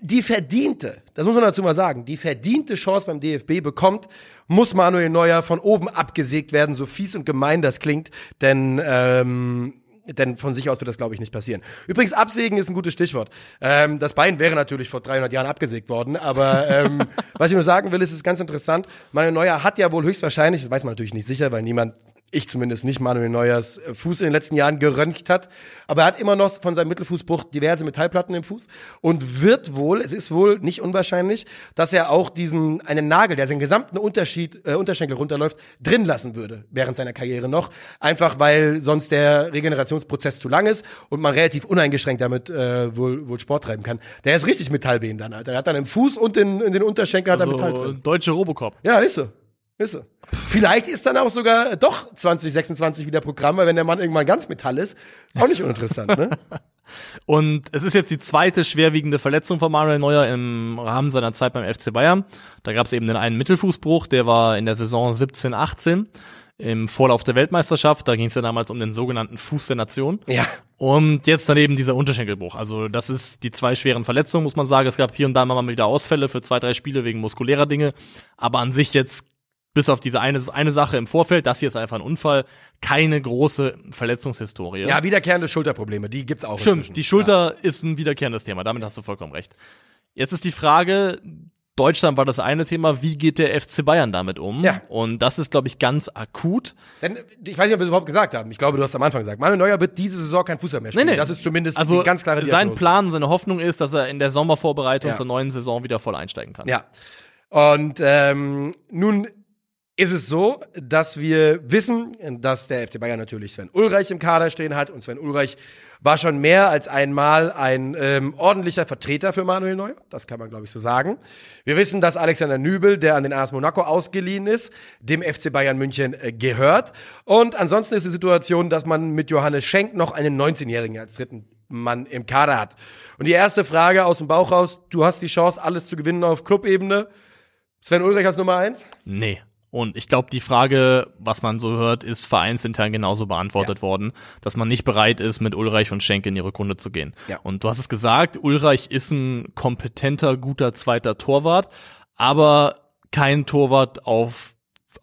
die verdiente, das muss man dazu mal sagen, die verdiente Chance beim DFB bekommt, muss Manuel Neuer von oben abgesägt werden, so fies und gemein das klingt, denn ähm, denn von sich aus wird das, glaube ich, nicht passieren. Übrigens, absägen ist ein gutes Stichwort. Ähm, das Bein wäre natürlich vor 300 Jahren abgesägt worden, aber ähm, was ich nur sagen will, ist, es ist ganz interessant. Manuel Neuer hat ja wohl höchstwahrscheinlich, das weiß man natürlich nicht sicher, weil niemand ich zumindest nicht Manuel Neuers äh, Fuß in den letzten Jahren geröntgt hat. Aber er hat immer noch von seinem Mittelfußbruch diverse Metallplatten im Fuß und wird wohl, es ist wohl nicht unwahrscheinlich, dass er auch diesen, einen Nagel, der seinen gesamten Unterschied, äh, Unterschenkel runterläuft, drin lassen würde während seiner Karriere noch. Einfach weil sonst der Regenerationsprozess zu lang ist und man relativ uneingeschränkt damit äh, wohl, wohl Sport treiben kann. Der ist richtig Metallbehen dann, Alter. Er hat dann im Fuß und in, in den Unterschenkel hat er Metall So, drin. deutsche Robocop. Ja, ist so. Ist so. Vielleicht ist dann auch sogar doch 2026 wieder Programm, weil wenn der Mann irgendwann ganz Metall ist, auch nicht uninteressant, ne? Und es ist jetzt die zweite schwerwiegende Verletzung von Manuel Neuer im Rahmen seiner Zeit beim FC Bayern. Da gab es eben den einen Mittelfußbruch, der war in der Saison 17, 18 im Vorlauf der Weltmeisterschaft. Da ging es ja damals um den sogenannten Fuß der Nation. Ja. Und jetzt dann eben dieser Unterschenkelbruch. Also das ist die zwei schweren Verletzungen, muss man sagen. Es gab hier und da mal wieder Ausfälle für zwei, drei Spiele wegen muskulärer Dinge. Aber an sich jetzt, bis auf diese eine, eine Sache im Vorfeld, das hier ist einfach ein Unfall, keine große Verletzungshistorie. Ja, wiederkehrende Schulterprobleme, die gibt's auch Stimmt, inzwischen. die Schulter ist ein wiederkehrendes Thema, damit hast du vollkommen recht. Jetzt ist die Frage, Deutschland war das eine Thema, wie geht der FC Bayern damit um? Ja. Und das ist, glaube ich, ganz akut. Denn ich weiß nicht, ob wir es überhaupt gesagt haben. Ich glaube, du hast am Anfang gesagt, Manuel Neuer wird diese Saison kein Fußball mehr spielen. Das ist zumindest also die ganz klare sein Diagnose. Plan, seine Hoffnung ist, dass er in der Sommervorbereitung Ja. zur neuen Saison wieder voll einsteigen kann. Ja. Und ähm, nun ist es so, dass wir wissen, dass der FC Bayern natürlich Sven Ulreich im Kader stehen hat. Und Sven Ulreich war schon mehr als einmal ein ähm, ordentlicher Vertreter für Manuel Neuer. Das kann man, glaube ich, so sagen. Wir wissen, dass Alexander Nübel, der an den AS Monaco ausgeliehen ist, dem FC Bayern München äh, gehört. Und ansonsten ist die Situation, dass man mit Johannes Schenk noch einen 19-Jährigen als dritten Mann im Kader hat. Und die erste Frage aus dem Bauch raus, du hast die Chance, alles zu gewinnen auf Clubebene. Sven Ulreich als Nummer eins? Nee. Und ich glaube, die Frage, was man so hört, ist vereinsintern genauso beantwortet Ja. worden, dass man nicht bereit ist, mit Ulreich und Schenk in die Rückrunde zu gehen. Ja. Und du hast es gesagt, Ulreich ist ein kompetenter, guter zweiter Torwart, aber kein Torwart auf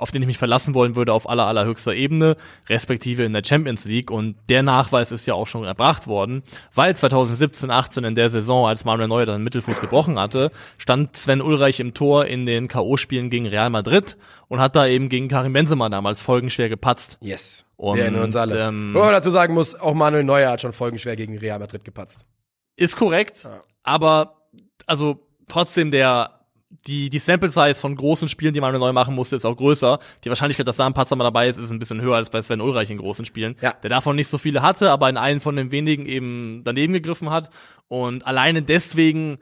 auf den ich mich verlassen wollen würde auf aller allerhöchster Ebene, respektive in der Champions League. Und der Nachweis ist ja auch schon erbracht worden, weil 2017, 18 in der Saison, als Manuel Neuer dann den Mittelfuß gebrochen hatte, stand Sven Ulreich im Tor in den K.O.-Spielen gegen Real Madrid und hat da eben gegen Karim Benzema damals folgenschwer gepatzt. Yes. Und, wir erinnern uns alle. ähm, Wo man dazu sagen muss, auch Manuel Neuer hat schon folgenschwer gegen Real Madrid gepatzt. Ist korrekt, Ja. aber also trotzdem der die, die Sample Size von großen Spielen, die man neu machen musste, ist auch größer. Die Wahrscheinlichkeit, dass da ein Patzer mal dabei ist, ist ein bisschen höher als bei Sven Ulreich in großen Spielen. Ja. Der davon nicht so viele hatte, aber in einen von den wenigen eben daneben gegriffen hat. Und alleine deswegen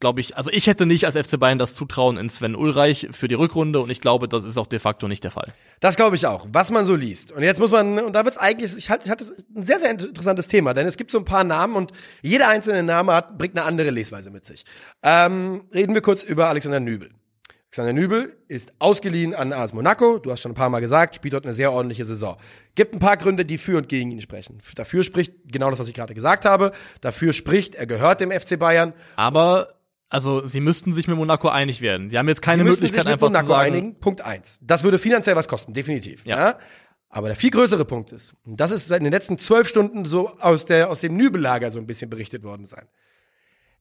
glaube ich, also ich hätte nicht als FC Bayern das Zutrauen in Sven Ulreich für die Rückrunde und ich glaube, das ist auch de facto nicht der Fall. Das glaube ich auch, was man so liest. Und jetzt muss man, und da wird's eigentlich, ich hatte, ich hatte ein sehr, sehr interessantes Thema, denn es gibt so ein paar Namen und jeder einzelne Name hat, bringt eine andere Lesweise mit sich. Ähm, reden wir kurz über Alexander Nübel. Alexander Nübel ist ausgeliehen an AS Monaco. Du hast schon ein paar Mal gesagt, spielt dort eine sehr ordentliche Saison. Gibt ein paar Gründe, die für und gegen ihn sprechen. Dafür spricht genau das, was ich gerade gesagt habe. Dafür spricht, er gehört dem FC Bayern. Aber also sie müssten sich mit Monaco einig werden. Sie haben jetzt keine Sie Möglichkeit sich mit einfach Monaco zu sagen, einigen. Punkt eins. Das würde finanziell was kosten, definitiv. Ja. Ja. Aber der viel größere Punkt ist, und das ist seit den letzten zwölf Stunden so aus, der, aus dem Nübellager so ein bisschen berichtet worden sein.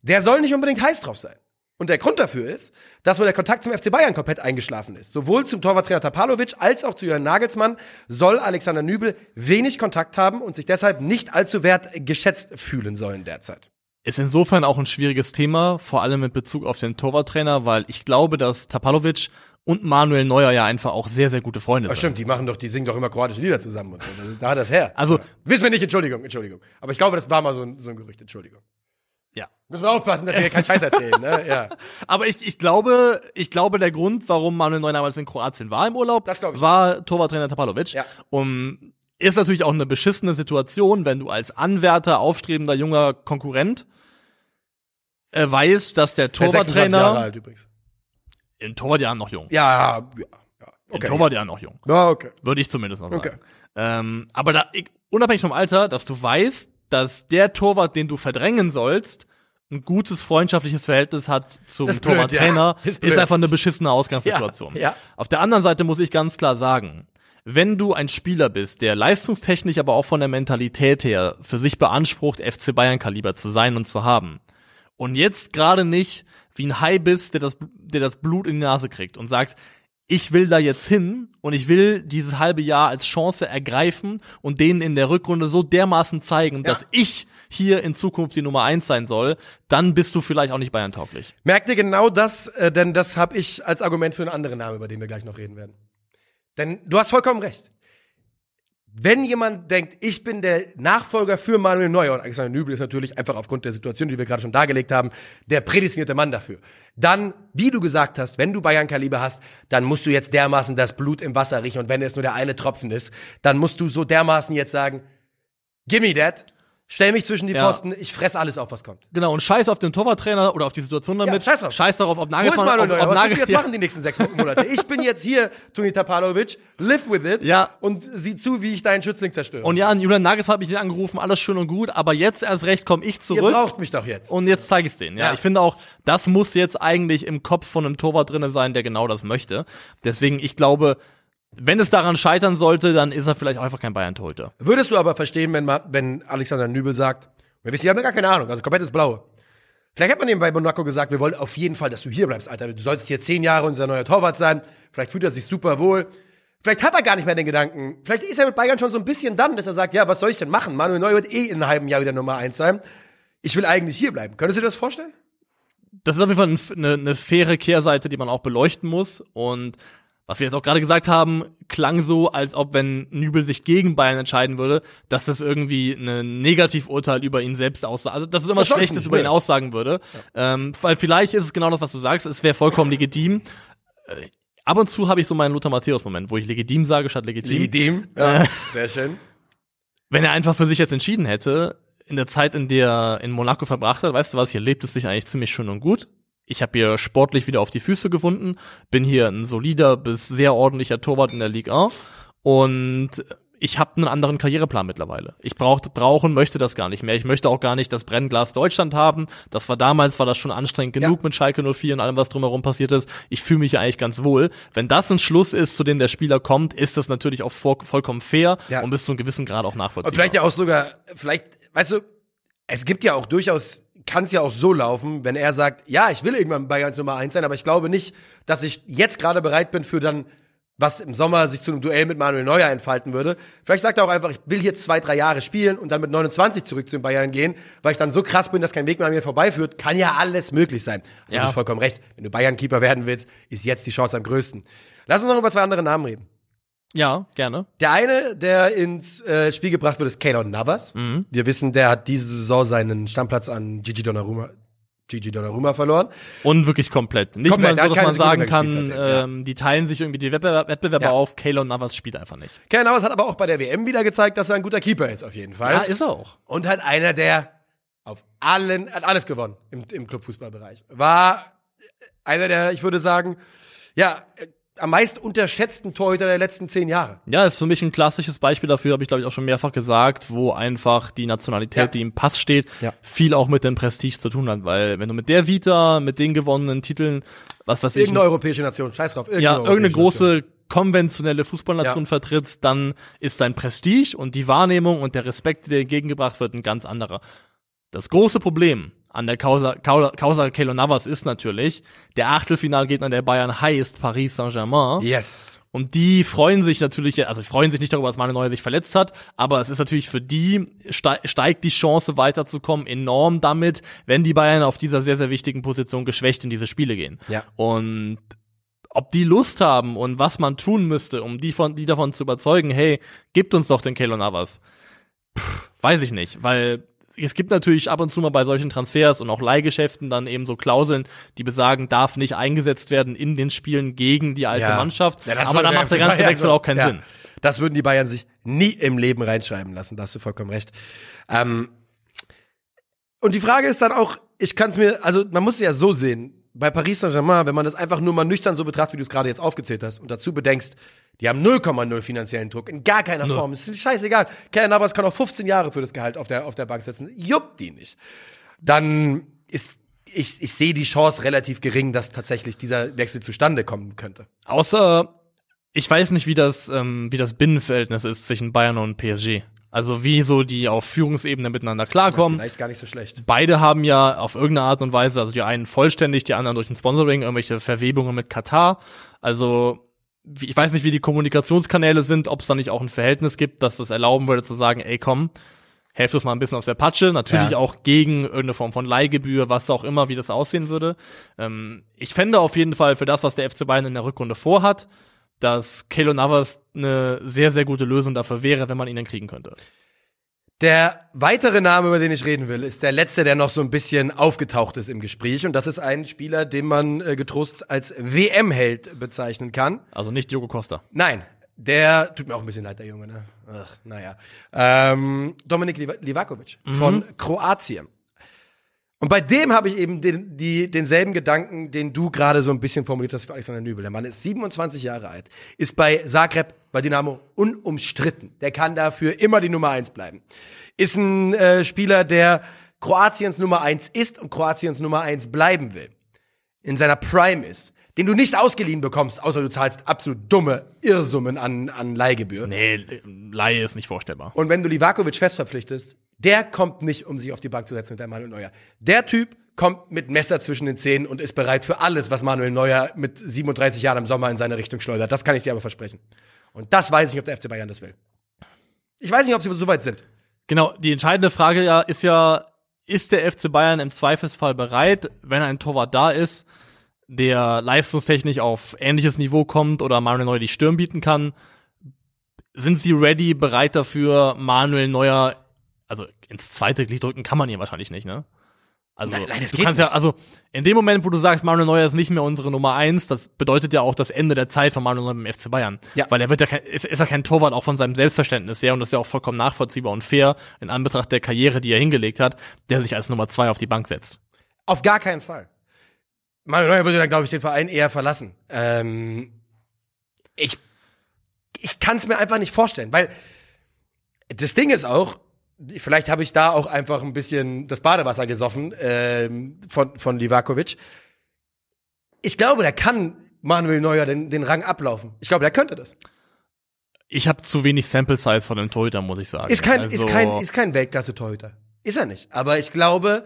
Der soll nicht unbedingt heiß drauf sein. Und der Grund dafür ist, dass wohl der Kontakt zum FC Bayern komplett eingeschlafen ist. Sowohl zum Torwarttrainer Tapalovic als auch zu Jörn Nagelsmann soll Alexander Nübel wenig Kontakt haben und sich deshalb nicht allzu wert geschätzt fühlen sollen derzeit. Ist insofern auch ein schwieriges Thema, vor allem mit Bezug auf den Torwarttrainer, weil ich glaube, dass Tapalovic und Manuel Neuer ja einfach auch sehr, sehr gute Freunde Ach sind. stimmt, die machen doch, die singen doch immer kroatische Lieder zusammen und so. Da hat das her. Also- ja. wissen wir nicht, Entschuldigung, Entschuldigung. Aber ich glaube, das war mal so ein, so ein Gerücht, Entschuldigung. Ja. Müssen wir aufpassen, dass wir hier keinen Scheiß erzählen, ne? Ja. Aber ich, ich glaube, ich glaube, der Grund, warum Manuel Neuer damals in Kroatien war im Urlaub, war Torwarttrainer Tapalovic. Ja. Um, ist natürlich auch eine beschissene Situation, wenn du als Anwärter, aufstrebender junger Konkurrent äh, weißt, dass der 26 Jahre Torwarttrainer alt übrigens. in Torwartjahren noch jung. Ja, ja, ja. In Okay. Torwartjahren noch jung. Ja, okay. Würde ich zumindest noch sagen. Okay. Ähm, aber da, ich, unabhängig vom Alter, dass du weißt, dass der Torwart, den du verdrängen sollst, ein gutes freundschaftliches Verhältnis hat zum Torwarttrainer, ja. Ist ist, einfach eine beschissene Ausgangssituation. Ja, ja. Auf der anderen Seite muss ich ganz klar sagen, wenn du ein Spieler bist, der leistungstechnisch, aber auch von der Mentalität her für sich beansprucht, FC Bayern Kaliber zu sein und zu haben, und jetzt gerade nicht wie ein Hai bist, der das, der das Blut in die Nase kriegt und sagst, ich will da jetzt hin und ich will dieses halbe Jahr als Chance ergreifen und denen in der Rückrunde so dermaßen zeigen, dass ich hier in Zukunft die Nummer eins sein soll, dann bist du vielleicht auch nicht Bayern tauglich. Merkt ihr genau das, äh, denn das habe ich als Argument für einen anderen Namen, über den wir gleich noch reden werden. Denn du hast vollkommen recht. Wenn jemand denkt, ich bin der Nachfolger für Manuel Neuer, und Alexander Nübel ist natürlich einfach aufgrund der Situation, die wir gerade schon dargelegt haben, der prädestinierte Mann dafür. Dann, wie du gesagt hast, wenn du Bayern-Kaliber hast, dann musst du jetzt dermaßen das Blut im Wasser riechen und wenn es nur der eine Tropfen ist, dann musst du so dermaßen jetzt sagen, gimme that, stell mich zwischen die Ja. Pfosten, ich fress alles auf, was kommt. Genau, und scheiß auf den Torwarttrainer oder auf die Situation damit. scheiß drauf. Scheiß darauf, ob Wo ist Nagelsmann, Manuel ob, ob Was willst du jetzt ja. machen die nächsten sechs Monate? Ich bin jetzt hier, Toni Tapalovic, live with it Ja. und sieh zu, wie ich deinen Schützling zerstöre. Und ja, an Julian Nagelsmann hat mich angerufen, alles schön und gut, aber jetzt erst recht komme ich Ihr zurück. braucht mich doch jetzt. Und jetzt zeige ich denen. Ja. Ja. ich finde auch, das muss jetzt eigentlich im Kopf von einem Torwart drinne sein, der genau das möchte. Deswegen, ich glaube, wenn es daran scheitern sollte, dann ist er vielleicht auch einfach kein Bayern-Torhüter. Würdest du aber verstehen, wenn, ma- wenn Alexander Nübel sagt, wir wissen, wir haben ja gar keine Ahnung, also komplettes Blaue. Vielleicht hat man ihm bei Monaco gesagt, wir wollen auf jeden Fall, dass du hier bleibst, Alter. Du sollst hier zehn Jahre unser neuer Torwart sein. Vielleicht fühlt er sich super wohl. Vielleicht hat er gar nicht mehr den Gedanken. Vielleicht ist er mit Bayern schon so ein bisschen dann, dass er sagt, ja, was soll ich denn machen? Manuel Neuer wird eh in einem halben Jahr wieder Nummer eins sein. Ich will eigentlich hier bleiben. Könntest du dir das vorstellen? Das ist auf jeden Fall ein- eine, eine faire Kehrseite, die man auch beleuchten muss. Und was wir jetzt auch gerade gesagt haben, klang so, als ob, wenn Nübel sich gegen Bayern entscheiden würde, dass das irgendwie ein Negativurteil über ihn selbst aussagt. Also, dass es irgendwas Das Schlechtes nicht, über ihn aussagen würde. Ähm, weil vielleicht ist es genau das, was du sagst. Es wäre vollkommen legitim. Äh, ab und zu habe ich so meinen Lothar Matthäus-Moment, wo ich legitim sage statt legitim. Legitim. Ja, sehr schön. wenn er einfach für sich jetzt entschieden hätte, in der Zeit, in der er in Monaco verbracht hat, weißt du was, hier lebt es sich eigentlich ziemlich schön und gut. Ich habe hier sportlich wieder auf die Füße gefunden, bin hier ein solider bis sehr ordentlicher Torwart in der Liga 1 und ich habe einen anderen Karriereplan mittlerweile. Ich brauch, brauche und möchte das gar nicht mehr. Ich möchte auch gar nicht das Brennglas Deutschland haben. Das war damals, war das schon anstrengend genug Ja. mit Schalke 04 und allem, was drumherum passiert ist. Ich fühle mich ja eigentlich ganz wohl. Wenn das ein Schluss ist, zu dem der Spieler kommt, ist das natürlich auch vor, vollkommen fair Ja. und bis zu einem gewissen Grad auch nachvollziehbar. Und vielleicht ja auch sogar, vielleicht, weißt du, es gibt ja auch durchaus, kann es ja auch so laufen, wenn er sagt, ja, ich will irgendwann bei Bayerns Nummer eins sein, aber ich glaube nicht, dass ich jetzt gerade bereit bin für dann, was im Sommer sich zu einem Duell mit Manuel Neuer entfalten würde. Vielleicht sagt er auch einfach, ich will hier zwei, drei Jahre spielen und dann mit 29 zurück zu den Bayern gehen, weil ich dann so krass bin, dass kein Weg mehr an mir vorbeiführt. Kann ja alles möglich sein. Also Ja. vollkommen recht. Wenn du Bayern-Keeper werden willst, ist jetzt die Chance am größten. Lass uns noch über zwei andere Namen reden. Ja, gerne. Der eine, der ins äh, Spiel gebracht wird, ist Keylor Navas. Mhm. Wir wissen, der hat diese Saison seinen Stammplatz an Gigi Donnarumma, Gigi Donnarumma verloren. Und wirklich komplett. Nicht Komplett, mal so, dass man keine sagen Sekunde kann, seitdem, ähm, die teilen sich irgendwie die Wettbewerber, Wettbewerber Ja. auf. Keylor Navas spielt einfach nicht. Keylor Navas hat aber auch bei der WM wieder gezeigt, dass er ein guter Keeper ist, auf jeden Fall. Ja, ist er auch. Und hat einer, der auf allen, hat alles gewonnen im, im Clubfußballbereich. War einer der, ich würde sagen, ja, äh, am meist unterschätzten Torhüter der letzten zehn Jahre. Ja, ist für mich ein klassisches Beispiel dafür, habe ich glaube ich auch schon mehrfach gesagt, wo einfach die Nationalität, Ja. die im Pass steht, Ja. viel auch mit dem Prestige zu tun hat. Weil wenn du mit der Vita, mit den gewonnenen Titeln, was weiß ich, Irgendeine europäische Nation, scheiß drauf. ja, irgendeine europäische Nation. große konventionelle Fußballnation Ja. vertrittst, dann ist dein Prestige und die Wahrnehmung und der Respekt, der dir entgegengebracht wird, ein ganz anderer. Das große Problem an der Causa, Causa, Causa Keylor Navas ist natürlich, der Achtelfinalgegner der Bayern heißt Paris Saint-Germain. Yes. Und die freuen sich natürlich, also freuen sich nicht darüber, dass Manuel Neuer sich verletzt hat, aber es ist natürlich für die, steigt die Chance weiterzukommen enorm damit, wenn die Bayern auf dieser sehr, sehr wichtigen Position geschwächt in diese Spiele gehen. Ja. Und ob die Lust haben und was man tun müsste, um die, von, die davon zu überzeugen, hey, gibt uns doch den Keylor Navas. Pff, weiß ich nicht, weil es gibt natürlich ab und zu mal bei solchen Transfers und auch Leihgeschäften dann eben so Klauseln, die besagen, darf nicht eingesetzt werden in den Spielen gegen die alte Ja. Mannschaft. Ja, aber dann macht der ganze Bayern Wechsel auch keinen ja. Sinn. Das würden die Bayern sich nie im Leben reinschreiben lassen, da hast du vollkommen recht. Ähm, und die Frage ist dann auch, ich kann es mir, also man muss es ja so sehen, bei Paris Saint-Germain, wenn man das einfach nur mal nüchtern so betrachtet, wie du es gerade jetzt aufgezählt hast, und dazu bedenkst, die haben 0,0 finanziellen Druck, in gar keiner Null. Form. Es ist scheißegal. Keller Navas kann auch 15 Jahre für das Gehalt auf der, auf der Bank setzen. Juckt die nicht. Dann ist, ich, ich sehe die Chance relativ gering, dass tatsächlich dieser Wechsel zustande kommen könnte. Außer, ich weiß nicht, wie das, ähm, wie das Binnenverhältnis ist zwischen Bayern und PSG. Also wie so die auf Führungsebene miteinander klarkommen. Vielleicht gar nicht so schlecht. Beide haben ja auf irgendeine Art und Weise, also die einen vollständig, die anderen durch ein Sponsoring, irgendwelche Verwebungen mit Katar. Also ich weiß nicht, wie die Kommunikationskanäle sind, ob es da nicht auch ein Verhältnis gibt, dass das erlauben würde zu sagen, ey komm, helft uns mal ein bisschen aus der Patsche. Natürlich Ja. auch gegen irgendeine Form von Leihgebühr, was auch immer, wie das aussehen würde. Ähm, ich fände auf jeden Fall für das, was der FC Bayern in der Rückrunde vorhat, dass Kelo Navas eine sehr, sehr gute Lösung dafür wäre, wenn man ihn dann kriegen könnte. Der weitere Name, über den ich reden will, ist der letzte, der noch so ein bisschen aufgetaucht ist im Gespräch. Und das ist ein Spieler, den man äh, getrost als WM-Held bezeichnen kann. Also nicht Diogo Costa. Nein, der tut mir auch ein bisschen leid, der Junge, ne? Ach, naja. Ähm, Dominik Liva- Livakovic von Kroatien. Und bei dem habe ich eben den, die, denselben Gedanken, den du gerade so ein bisschen formuliert hast für Alexander Nübel. Der Mann ist 27 Jahre alt, ist bei Zagreb, bei Dynamo unumstritten. Der kann dafür immer die Nummer eins bleiben. Ist ein äh, Spieler, der Kroatiens Nummer eins ist und Kroatiens Nummer eins bleiben will. In seiner Prime ist. Den du nicht ausgeliehen bekommst, außer du zahlst absolut dumme Irrsummen an, an Leihgebühr. Nee, Laie ist nicht vorstellbar. Und wenn du Livakovic fest verpflichtest, der kommt nicht, um sich auf die Bank zu setzen hinter Manuel Neuer. Der Typ kommt mit Messer zwischen den Zähnen und ist bereit für alles, was Manuel Neuer mit 37 Jahren im Sommer in seine Richtung schleudert. Das kann ich dir aber versprechen. Und das weiß ich nicht, ob der FC Bayern das will. Ich weiß nicht, ob sie so weit sind. Genau, die entscheidende Frage ja ist ja, ist der FC Bayern im Zweifelsfall bereit, wenn ein Torwart da ist, der leistungstechnisch auf ähnliches Niveau kommt oder Manuel Neuer die Stirn bieten kann, sind sie ready, bereit dafür, Manuel Neuer, also ins zweite Glied drücken kann man ihn wahrscheinlich nicht, ne? Also, Nein, nein, du kannst ja, nicht. also, in dem Moment, wo du sagst, Manuel Neuer ist nicht mehr unsere Nummer eins, das bedeutet ja auch das Ende der Zeit von Manuel Neuer im FC Bayern. Ja. Weil er wird ja kein, ist, ist ja kein Torwart auch von seinem Selbstverständnis her und das ist ja auch vollkommen nachvollziehbar und fair in Anbetracht der Karriere, die er hingelegt hat, der sich als Nummer zwei auf die Bank setzt. Auf gar keinen Fall. Manuel Neuer würde dann, glaube ich, den Verein eher verlassen. Ähm, ich ich kann es mir einfach nicht vorstellen, weil das Ding ist auch, vielleicht habe ich da auch einfach ein bisschen das Badewasser gesoffen ähm, von, von Livakovic. Ich glaube, der kann Manuel Neuer den, den Rang ablaufen. Ich glaube, der könnte das. Ich habe zu wenig Sample Size von dem Torhüter, muss ich sagen. Ist kein, Also, ist kein, ist kein Weltklasse-Torhüter. Ist er nicht. Aber ich glaube,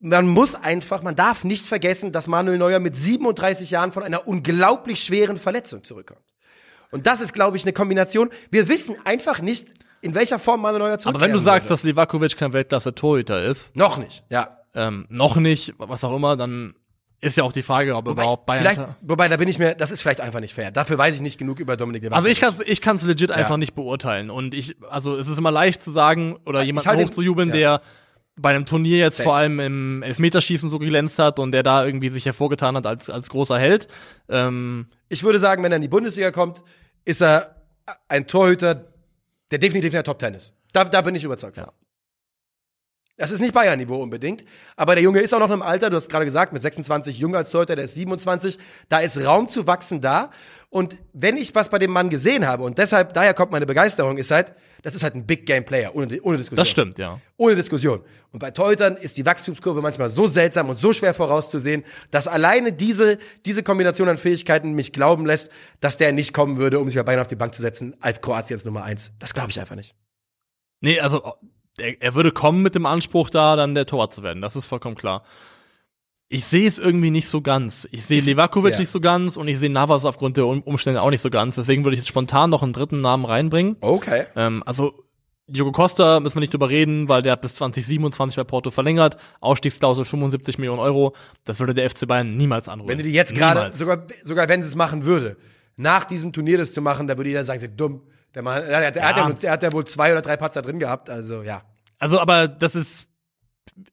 man muss einfach, man darf nicht vergessen, dass Manuel Neuer mit 37 Jahren von einer unglaublich schweren Verletzung zurückkommt. Und das ist, glaube ich, eine Kombination. Wir wissen einfach nicht, in welcher Form Manuel Neuer aber wenn du sagst, dass Livakovic kein Weltklasse-Torhüter ist, Noch nicht, ja. ähm, noch nicht, was auch immer, dann ist ja auch die Frage, ob überhaupt Bayern. vielleicht, wobei, da bin ich mir, das ist vielleicht einfach nicht fair. Dafür weiß ich nicht genug über Dominik Livakovic. Also ich kann es ich kann's legit einfach Ja. nicht beurteilen. Und ich, also es ist immer leicht zu sagen oder jemanden halte- hochzujubeln, ja. der bei einem Turnier jetzt Safe. vor allem im Elfmeterschießen so geglänzt hat und der da irgendwie sich hervorgetan hat als, als großer Held. Ähm, Ich würde sagen, wenn er in die Bundesliga kommt, ist er ein Torhüter, der definitiv in der Top Ten ist. Da, da bin ich überzeugt von. Ja. Das ist nicht Bayern-Niveau unbedingt, aber der Junge ist auch noch im Alter, du hast gerade gesagt, mit 26 jung als Torhüter, der ist 27, da ist Raum zu wachsen da. Und wenn ich was bei dem Mann gesehen habe, und deshalb, daher kommt meine Begeisterung, ist halt, das ist halt ein Big-Game-Player, ohne, ohne Diskussion. das stimmt, ja. Ohne Diskussion. Und bei Torhütern ist die Wachstumskurve manchmal so seltsam und so schwer vorauszusehen, dass alleine diese, diese Kombination an Fähigkeiten mich glauben lässt, dass der nicht kommen würde, um sich bei Bayern auf die Bank zu setzen, als Kroatiens Nummer eins. Das glaube ich einfach nicht. Nee, also er, er würde kommen mit dem Anspruch, da dann der Torwart zu werden. Das ist vollkommen klar. Ich sehe es irgendwie nicht so ganz. Ich sehe Levakovic ja. nicht so ganz und ich sehe Navas aufgrund der Um- Umstände auch nicht so ganz. Deswegen würde ich jetzt spontan noch einen dritten Namen reinbringen. Okay. Ähm, also Diogo Costa müssen wir nicht drüber reden, weil der hat bis 2027 bei Porto verlängert. Ausstiegsklausel 75 Millionen Euro. Das würde der FC Bayern niemals anrufen. Wenn du die jetzt gerade, sogar, sogar wenn sie es machen würde, nach diesem Turnier das zu machen, da würde jeder sagen, sie sind dumm. Der, Mann, der, der, der, hat ja, der hat ja wohl zwei oder drei Patzer drin gehabt, also ja. Also, aber das ist,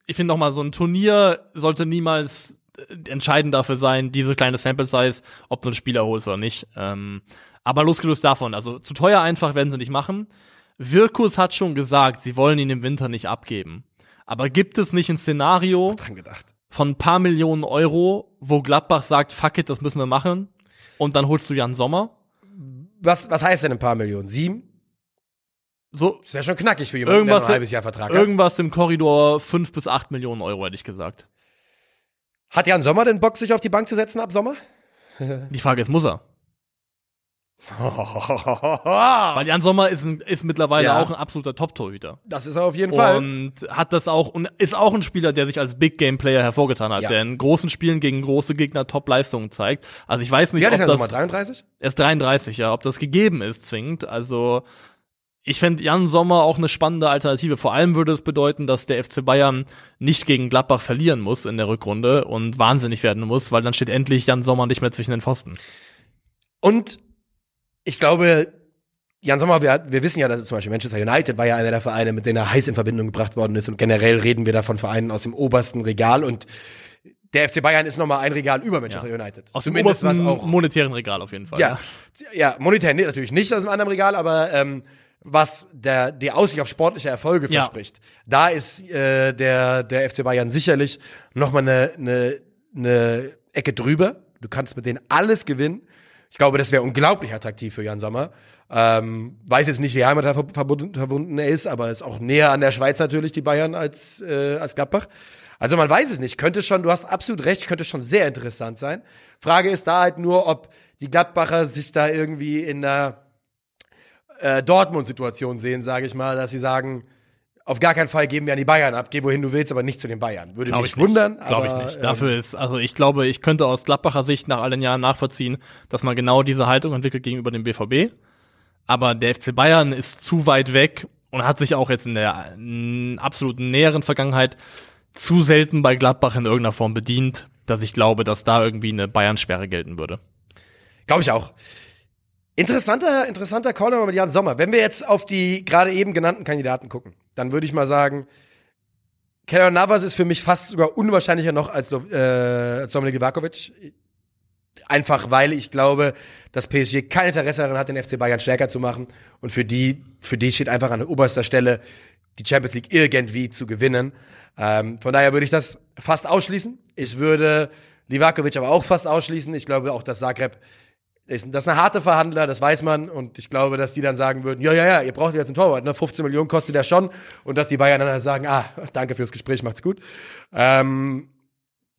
ich finde noch mal, so ein Turnier sollte niemals äh, entscheidend dafür sein, diese kleine Sample Size, ob du einen Spieler holst oder nicht. Ähm, aber losgelöst davon, also zu teuer einfach werden sie nicht machen. Wirkus hat schon gesagt, sie wollen ihn im Winter nicht abgeben. Aber gibt es nicht ein Szenario von ein paar Millionen Euro, wo Gladbach sagt, fuck it, das müssen wir machen, und dann holst du Jan Sommer? Was, was heißt denn ein paar Millionen? Sieben? So, Das wäre schon knackig für jemanden, Irgendwas- der ein halbes Jahr Vertrag hat. irgendwas im Korridor fünf bis acht Millionen Euro, hätte ich gesagt. Hat Jan Sommer den Bock, sich auf die Bank zu setzen ab Sommer? Die Frage ist, muss er? Weil Jan Sommer ist, ein, ist mittlerweile Ja. auch ein absoluter Top-Torhüter. Das ist er auf jeden Fall. Und hat das auch, und ist auch ein Spieler, der sich als Big Game Player hervorgetan hat, Ja. der in großen Spielen gegen große Gegner Top-Leistungen zeigt. Also ich weiß nicht, Wie alt ob ist Jan das, Sommer? 33? er ist 33, ja, ob das gegeben ist, zwingend. Also, ich fände Jan Sommer auch eine spannende Alternative. Vor allem würde es bedeuten, dass der FC Bayern nicht gegen Gladbach verlieren muss in der Rückrunde und wahnsinnig werden muss, weil dann steht endlich Jan Sommer nicht mehr zwischen den Pfosten. Und ich glaube, Jan Sommer, wir, wir wissen ja, dass zum Beispiel Manchester United war ja einer der Vereine, mit denen er heiß in Verbindung gebracht worden ist. Und generell reden wir da von Vereinen aus dem obersten Regal. Und der FC Bayern ist nochmal ein Regal über Manchester Ja. United. Aus dem Zumindest obersten was auch. monetären Regal auf jeden Fall. Ja, ja, monetär nee, natürlich nicht aus einem anderen Regal, aber ähm, was der, die Aussicht auf sportliche Erfolge Ja. verspricht, da ist äh, der, der FC Bayern sicherlich nochmal eine, eine, eine Ecke drüber. Du kannst mit denen alles gewinnen. Ich glaube, das wäre unglaublich attraktiv für Jan Sommer. Ähm, weiß jetzt nicht, wie Heimat verbunden, verbunden er ist, aber ist auch näher an der Schweiz natürlich, die Bayern, als, äh, als Gladbach. Also man weiß es nicht. Könnte schon, du hast absolut recht, könnte schon sehr interessant sein. Frage ist da halt nur, ob die Gladbacher sich da irgendwie in einer äh, Dortmund-Situation sehen, sage ich mal, dass sie sagen, auf gar keinen Fall geben wir an die Bayern ab, geh wohin du willst, aber nicht zu den Bayern. Würde Glaube mich wundern. Glaube ich nicht. ähm, Dafür ist, also ich glaube, ich könnte aus Gladbacher Sicht nach all den Jahren nachvollziehen, dass man genau diese Haltung entwickelt gegenüber dem BVB. Aber der FC Bayern ist zu weit weg und hat sich auch jetzt in der mm, absoluten näheren Vergangenheit zu selten bei Gladbach in irgendeiner Form bedient, dass ich glaube, dass da irgendwie eine Bayern-Sperre gelten würde. Glaube ich auch. Interessanter, interessanter Call nochmal mit Jan Sommer. Wenn wir jetzt auf die gerade eben genannten Kandidaten gucken, dann würde ich mal sagen, Keller Navas ist für mich fast sogar unwahrscheinlicher noch als, äh, Dominik Livakovic. Einfach weil ich glaube, dass PSG kein Interesse daran hat, den FC Bayern stärker zu machen. Und für die, für die steht einfach an oberster Stelle, die Champions League irgendwie zu gewinnen. Ähm, von daher würde ich das fast ausschließen. Ich würde Livakovic aber auch fast ausschließen. Ich glaube auch, dass Zagreb das ist eine harte Verhandler, das weiß man. Und ich glaube, dass die dann sagen würden, ja, ja, ja, ihr braucht jetzt einen Torwart, ne? 15 Millionen kostet der schon. Und dass die Bayern dann sagen, ah, danke fürs Gespräch, macht's gut. Ähm,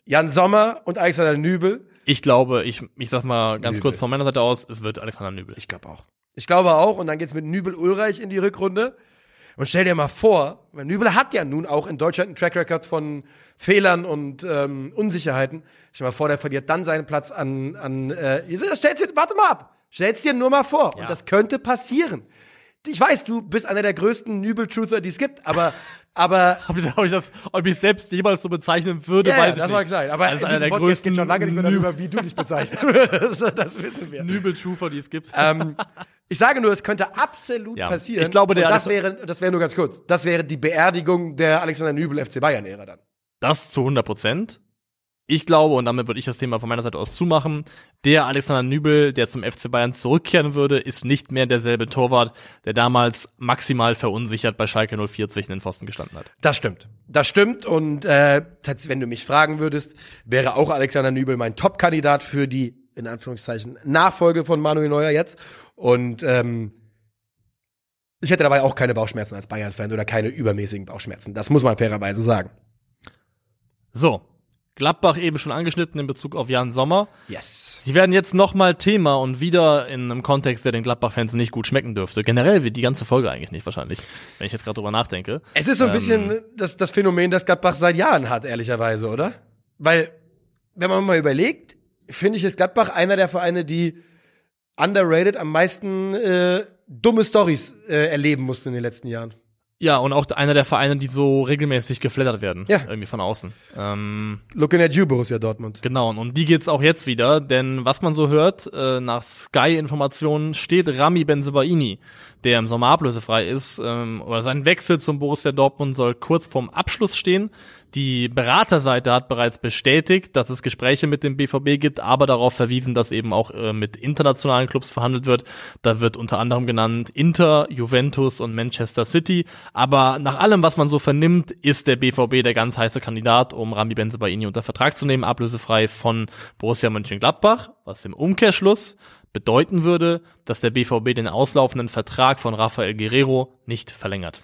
Jan Sommer und Alexander Nübel. Ich glaube, ich, ich sag's mal ganz Nübel. kurz von meiner Seite aus, es wird Alexander Nübel. Ich glaube auch. Ich glaube auch. Und dann geht's mit Nübel Ulreich in die Rückrunde. Und stell dir mal vor, weil Nübel hat ja nun auch in Deutschland einen Track Record von Fehlern und ähm, Unsicherheiten. Stell dir mal vor, der verliert dann seinen Platz an, an äh, stell's dir, warte mal ab. Stell's dir nur mal vor. Ja. Und das könnte passieren. Ich weiß, du bist einer der größten Nübel-Truther, die es gibt, aber, aber Ob ich, das, ob ich selbst jemals so bezeichnen würde, ja, weiß ich das nicht. mag sein. Aber das ist in einer der Podcast größten geht schon lange nicht mehr Nübel- darüber, wie du dich bezeichnest. das, das wissen wir. Nübel-Trufer, die es gibt. ähm, ich sage nur, es könnte absolut Ja. passieren. Ich glaube, der Und das wäre, das wäre nur ganz kurz. Das wäre die Beerdigung der Alexander Nübel FC Bayern Ära dann. Das zu 100 Prozent. Ich glaube, und damit würde ich das Thema von meiner Seite aus zumachen, der Alexander Nübel, der zum FC Bayern zurückkehren würde, ist nicht mehr derselbe Torwart, der damals maximal verunsichert bei Schalke 04 zwischen den Pfosten gestanden hat. Das stimmt. Das stimmt. Und äh, wenn du mich fragen würdest, wäre auch Alexander Nübel mein Top-Kandidat für die, in Anführungszeichen, Nachfolge von Manuel Neuer jetzt. Und ähm, ich hätte dabei auch keine Bauchschmerzen als Bayern-Fan oder keine übermäßigen Bauchschmerzen. Das muss man fairerweise sagen. So, Gladbach eben schon angeschnitten in Bezug auf Jan Sommer. Yes. Sie werden jetzt nochmal Thema und wieder in einem Kontext, der den Gladbach-Fans nicht gut schmecken dürfte. Generell wird die ganze Folge eigentlich nicht wahrscheinlich, wenn ich jetzt gerade drüber nachdenke. Es ist so ein Ähm, bisschen das, das Phänomen, das Gladbach seit Jahren hat, ehrlicherweise, oder? Weil, wenn man mal überlegt, finde ich, ist Gladbach einer der Vereine, die underrated am meisten äh, dumme Stories äh, erleben mussten in den letzten Jahren. Ja, und auch einer der Vereine, die so regelmäßig geflattert werden. Ja. Irgendwie von außen. Ähm, Looking at you, Borussia Dortmund. Genau, und um die geht's auch jetzt wieder, denn was man so hört, äh, nach Sky-Informationen steht Rami Benzebaini, der im Sommer ablösefrei ist, ähm, oder sein Wechsel zum Borussia Dortmund soll kurz vorm Abschluss stehen. Die Beraterseite hat bereits bestätigt, dass es Gespräche mit dem BVB gibt, aber darauf verwiesen, dass eben auch äh, mit internationalen Clubs verhandelt wird. Da wird unter anderem genannt Inter, Juventus und Manchester City. Aber nach allem, was man so vernimmt, ist der BVB der ganz heiße Kandidat, um Rami Benzebaini unter Vertrag zu nehmen, ablösefrei von Borussia Mönchengladbach, was im Umkehrschluss bedeuten würde, dass der BVB den auslaufenden Vertrag von Rafael Guerrero nicht verlängert.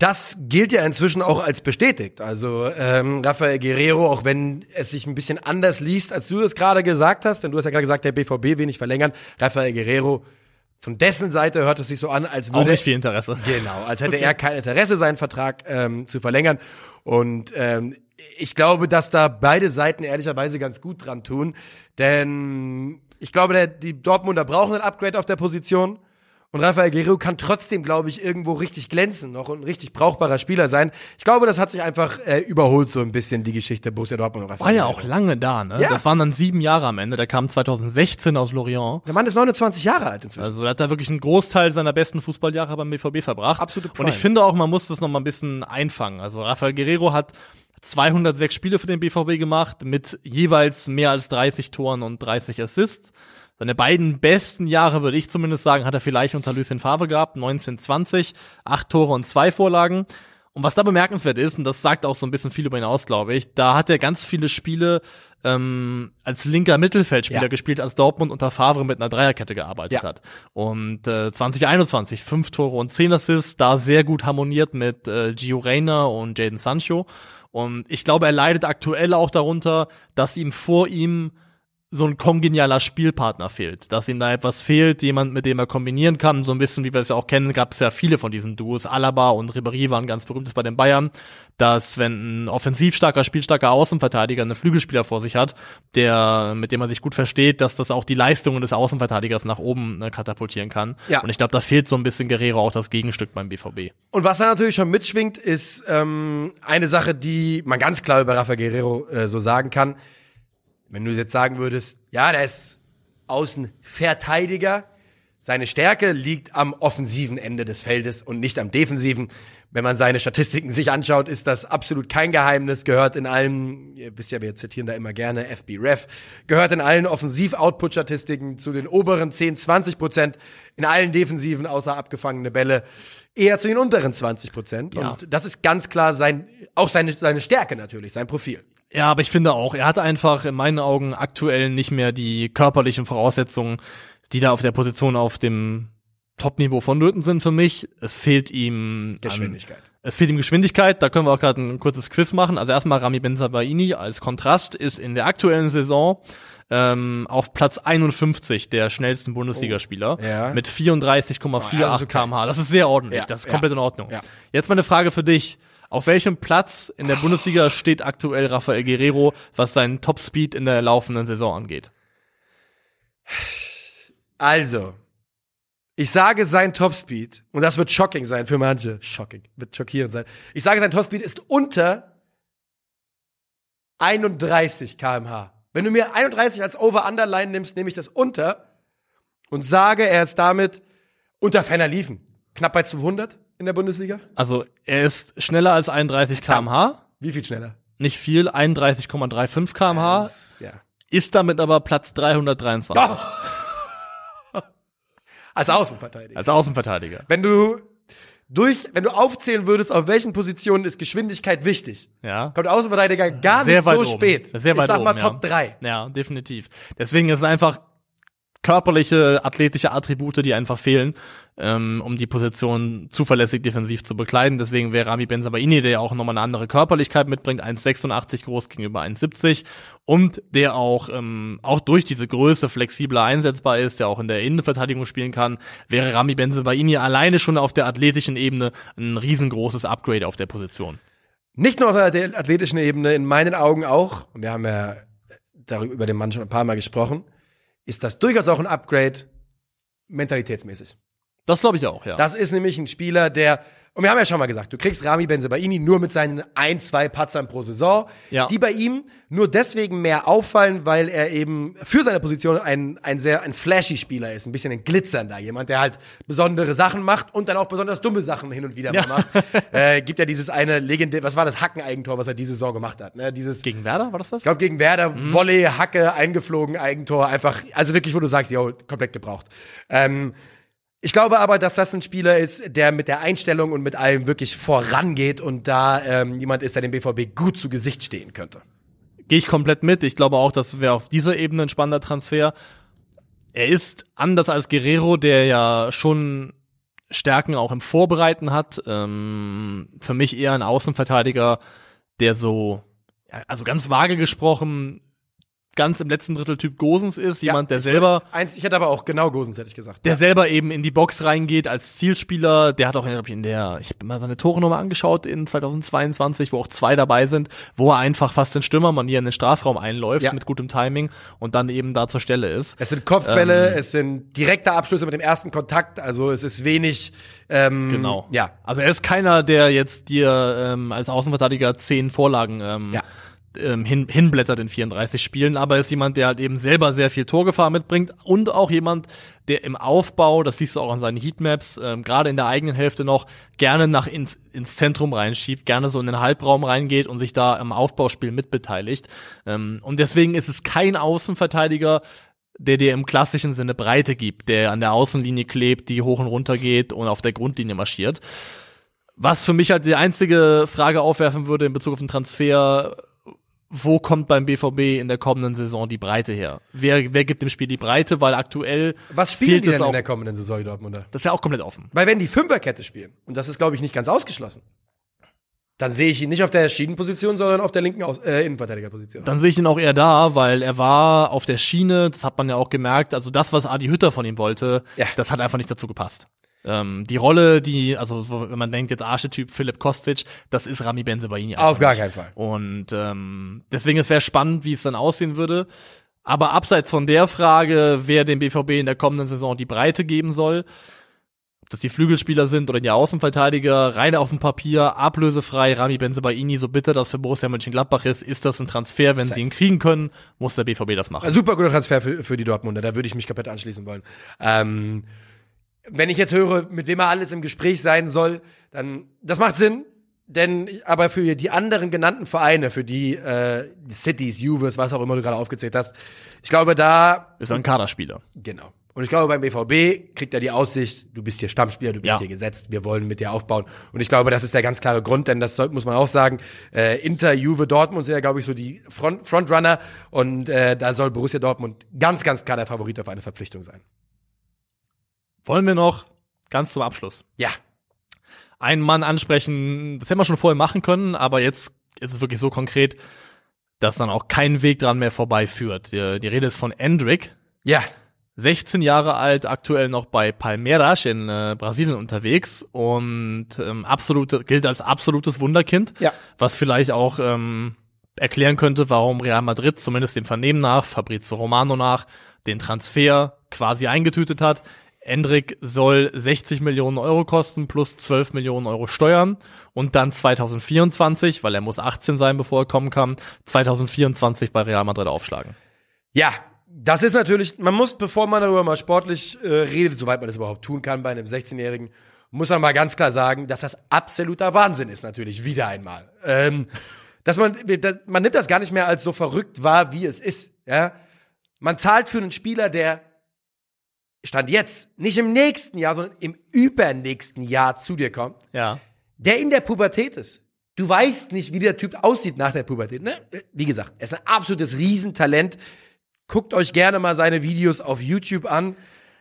Das gilt ja inzwischen auch als bestätigt. Also ähm, Rafael Guerrero, auch wenn es sich ein bisschen anders liest, als du es gerade gesagt hast, denn du hast ja gerade gesagt, der BVB will nicht verlängern. Rafael Guerrero, von dessen Seite hört es sich so an, als Auch würde nicht viel Interesse. Genau, als hätte er kein Interesse, seinen Vertrag ähm, zu verlängern. Und ähm, ich glaube, dass da beide Seiten ehrlicherweise ganz gut dran tun. Denn ich glaube, der, die Dortmunder brauchen ein Upgrade auf der Position. Und Rafael Guerrero kann trotzdem, glaube ich, irgendwo richtig glänzen noch und ein richtig brauchbarer Spieler sein. Ich glaube, das hat sich einfach äh, überholt so ein bisschen, die Geschichte Borussia Dortmund und Rafael War ja Guerrero. auch lange da, ne? Ja. Das waren dann sieben Jahre am Ende. Der kam 2016 aus Lorient. Der Mann ist 29 Jahre alt inzwischen. Also er hat da wirklich einen Großteil seiner besten Fußballjahre beim BVB verbracht. Absolute Und Prime. ich finde auch, man muss das noch mal ein bisschen einfangen. Also Rafael Guerrero hat 206 Spiele für den BVB gemacht mit jeweils mehr als 30 Toren und 30 Assists. Seine beiden besten Jahre, würde ich zumindest sagen, hat er vielleicht unter Lucien Favre gehabt, 1920, acht Tore und zwei Vorlagen. Und was da bemerkenswert ist, und das sagt auch so ein bisschen viel über ihn aus, glaube ich, da hat er ganz viele Spiele ähm, als linker Mittelfeldspieler Ja. gespielt, als Dortmund unter Favre mit einer Dreierkette gearbeitet Ja. hat. Und äh, 2021 fünf Tore und zehn Assists, da sehr gut harmoniert mit äh, Gio Reyna und Jaden Sancho. Und ich glaube, er leidet aktuell auch darunter, dass ihm vor ihm so ein kongenialer Spielpartner fehlt, dass ihm da etwas fehlt, jemand, mit dem er kombinieren kann, so ein bisschen, wie wir es ja auch kennen, gab es ja viele von diesen Duos, Alaba und Ribéry waren ganz berühmt bei den Bayern, dass wenn ein offensiv starker, spielstarker Außenverteidiger einen Flügelspieler vor sich hat, der, mit dem man sich gut versteht, dass das auch die Leistungen des Außenverteidigers nach oben ne, katapultieren kann. Ja. Und ich glaube, da fehlt so ein bisschen Guerrero auch das Gegenstück beim BVB. Und was da natürlich schon mitschwingt, ist ähm, eine Sache, die man ganz klar über Rafa Guerrero äh, so sagen kann. Wenn du jetzt sagen würdest, ja, der ist Außenverteidiger, seine Stärke liegt am offensiven Ende des Feldes und nicht am defensiven. Wenn man seine Statistiken sich anschaut, ist das absolut kein Geheimnis, gehört in allen, ihr wisst ja, wir zitieren da immer gerne FB Ref, gehört in allen Offensiv-Output-Statistiken zu den oberen 10, 20 Prozent, in allen defensiven, außer abgefangene Bälle, eher zu den unteren 20 Prozent. Ja. Und das ist ganz klar sein, auch seine, seine Stärke natürlich, sein Profil. Ja, aber ich finde auch, er hat einfach in meinen Augen aktuell nicht mehr die körperlichen Voraussetzungen, die da auf der Position auf dem Top-Niveau vonnöten sind für mich. Es fehlt ihm an- Geschwindigkeit. Es fehlt ihm Geschwindigkeit, da können wir auch gerade ein kurzes Quiz machen. Also erstmal Rami Benzabaini als Kontrast ist in der aktuellen Saison ähm, auf Platz 51 der schnellsten Bundesligaspieler Oh. Ja. mit 34,48 Oh, das ist okay. kmh. Das ist sehr ordentlich, Ja, das ist ja. komplett in Ordnung. Ja. Jetzt mal eine Frage für dich. Auf welchem Platz in der Bundesliga steht aktuell Rafael Guerrero, was seinen Topspeed in der laufenden Saison angeht? Also, ich sage sein Topspeed, und das wird shocking sein für manche. Shocking, wird schockierend sein. Ich sage, sein Topspeed ist unter 31 kmh. Wenn du mir 31 als Over-Underline nimmst, nehme ich das unter und sage, er ist damit unter ferner Liefen. Knapp bei 200 in der Bundesliga. Also er ist schneller als 31 kmh, Wie viel schneller? nicht viel, 31,35 kmh, ja. ist damit aber Platz 323 Oh. Als Außenverteidiger. als Außenverteidiger. wenn du durch, wenn du aufzählen würdest, auf welchen Positionen ist Geschwindigkeit wichtig, Ja. kommt Außenverteidiger gar Sehr nicht so oben. spät. Sehr weit ich sag mal oben, Top ja. 3. Ja, definitiv. Deswegen ist es einfach körperliche, athletische Attribute, die einfach fehlen, ähm, um die Position zuverlässig defensiv zu bekleiden. Deswegen wäre Rami Benzabaini, der ja auch nochmal eine andere Körperlichkeit mitbringt, 1,86 groß gegenüber 1,70 und der auch, ähm, auch durch diese Größe flexibler einsetzbar ist, der auch in der Innenverteidigung spielen kann, wäre Rami Benzabaini alleine schon auf der athletischen Ebene ein riesengroßes Upgrade auf der Position. Nicht nur auf der athletischen Ebene, in meinen Augen auch, wir haben ja darüber über den Mann schon ein paar Mal gesprochen, ist das durchaus auch ein Upgrade mentalitätsmäßig. Das glaube ich auch, ja. Das ist nämlich ein Spieler, der und wir haben ja schon mal gesagt, du kriegst Rami Benzebaini nur mit seinen ein, zwei Patzern pro Saison, Ja. die bei ihm nur deswegen mehr auffallen, weil er eben für seine Position ein, ein sehr ein flashy Spieler ist, ein bisschen ein glitzernder, jemand, der halt besondere Sachen macht und dann auch besonders dumme Sachen hin und wieder Ja. mal macht. äh, gibt ja dieses eine legendäre, was war das Hackeneigentor, was er diese Saison gemacht hat, ne? Dieses Gegen Werder war das das? ich glaube, gegen Werder, Volley, Hacke, eingeflogen, Eigentor, einfach, also wirklich, wo du sagst, yo, komplett gebraucht. Ähm, ich glaube aber, dass das ein Spieler ist, der mit der Einstellung und mit allem wirklich vorangeht und da ähm, jemand ist, der dem BVB gut zu Gesicht stehen könnte. Gehe ich komplett mit. Ich glaube auch, das wäre auf dieser Ebene ein spannender Transfer. Er ist anders als Guerrero, der ja schon Stärken auch im Vorbereiten hat. Ähm, für mich eher ein Außenverteidiger, der so, also ganz vage gesprochen, ganz im letzten Drittel Typ Gosens ist. Jemand, der ich- selber Eins, ich hätte aber auch genau Gosens, hätte ich gesagt. der selber eben in die Box reingeht als Zielspieler. Der hat auch, in der, ich habe mal seine Tore nochmal angeschaut in 2022, wo auch zwei dabei sind, wo er einfach fast in Stürmermanier in den Strafraum einläuft Ja. mit gutem Timing und dann eben da zur Stelle ist. Es sind Kopfbälle, Ähm. es sind direkte Abschlüsse mit dem ersten Kontakt, also es ist wenig, ähm, Genau. ja, Also er ist keiner, der jetzt dir ähm, als Außenverteidiger zehn Vorlagen ähm, Ja. Ähm, hin, hinblättert in 34 Spielen, aber er ist jemand, der halt eben selber sehr viel Torgefahr mitbringt und auch jemand, der im Aufbau, das siehst du auch an seinen Heatmaps, ähm, gerade in der eigenen Hälfte noch, gerne nach ins, ins Zentrum reinschiebt, gerne so in den Halbraum reingeht und sich da im Aufbauspiel mitbeteiligt. Ähm, und deswegen ist es kein Außenverteidiger, der dir im klassischen Sinne Breite gibt, der an der Außenlinie klebt, die hoch und runter geht und auf der Grundlinie marschiert. Was für mich halt die einzige Frage aufwerfen würde in Bezug auf den Transfer, wo kommt beim BVB in der kommenden Saison die Breite her? Wer, wer gibt dem Spiel die Breite? Weil aktuell Was spielen fehlt die denn auch. in der kommenden Saison, die Dortmunder? das ist ja auch komplett offen. Weil wenn die Fünferkette spielen, und das ist, glaube ich, nicht ganz ausgeschlossen, dann sehe ich ihn nicht auf der Schienenposition, sondern auf der linken Aus äh, Innenverteidigerposition. Dann sehe ich ihn auch eher da, weil er war auf der Schiene, das hat man ja auch gemerkt, also das, was Adi Hütter von ihm wollte, Ja. das hat einfach nicht dazu gepasst. Ähm, die Rolle, die, also so, wenn man denkt jetzt Archetyp Philipp Kostic, das ist Rami Benzebaini. Auf gar nicht. keinen Fall. Und ähm, deswegen es wäre spannend, wie es dann aussehen würde. Aber abseits von der Frage, wer dem BVB in der kommenden Saison die Breite geben soll, ob das die Flügelspieler sind oder die Außenverteidiger, rein auf dem Papier, ablösefrei, Rami Benzebaini, so bitter das für Borussia Mönchengladbach ist, ist das ein Transfer, wenn Safe. sie ihn kriegen können, muss der BVB das machen. Super guter Transfer für, für die Dortmunder, da würde ich mich komplett anschließen wollen. Ähm, wenn ich jetzt höre, mit wem er alles im Gespräch sein soll, dann, das macht Sinn. Denn, aber für die anderen genannten Vereine, für die, äh, die Cities, Juves, was auch immer du gerade aufgezählt hast, ich glaube, da ist ein Kaderspieler. Genau. Und ich glaube, beim BVB kriegt er die Aussicht, du bist hier Stammspieler, du bist Ja. hier gesetzt, wir wollen mit dir aufbauen. Und ich glaube, das ist der ganz klare Grund, denn das muss man auch sagen, äh, Inter, Juve, Dortmund sind ja, glaube ich, so die Front, Frontrunner und äh, da soll Borussia Dortmund ganz, ganz klar der Favorit auf eine Verpflichtung sein. Wollen wir noch ganz zum Abschluss Ja. einen Mann ansprechen, das hätten wir schon vorher machen können, aber jetzt ist es wirklich so konkret, dass dann auch kein Weg dran mehr vorbeiführt. Die, die Rede ist von Endrick, Ja. 16 Jahre alt, aktuell noch bei Palmeiras in äh, Brasilien unterwegs und ähm, absolute, gilt als absolutes Wunderkind, Ja. was vielleicht auch ähm, erklären könnte, warum Real Madrid, zumindest dem Vernehmen nach, Fabrizio Romano nach, den Transfer quasi eingetütet hat. Endrick soll 60 Millionen Euro kosten plus 12 Millionen Euro Steuern und dann 2024, weil er muss 18 sein, bevor er kommen kann, 2024 bei Real Madrid aufschlagen. Ja, das ist natürlich, man muss, bevor man darüber mal sportlich äh, redet, soweit man das überhaupt tun kann bei einem 16-Jährigen, muss man mal ganz klar sagen, dass das absoluter Wahnsinn ist, natürlich, wieder einmal. Ähm, dass man, dass, man nimmt das gar nicht mehr als so verrückt wahr, wie es ist, ja. Man zahlt für einen Spieler, der Stand jetzt, nicht im nächsten Jahr, sondern im übernächsten Jahr zu dir kommt, Ja. der in der Pubertät ist. Du weißt nicht, wie der Typ aussieht nach der Pubertät. Ne? Wie gesagt, er ist ein absolutes Riesentalent. guckt euch gerne mal seine Videos auf YouTube an,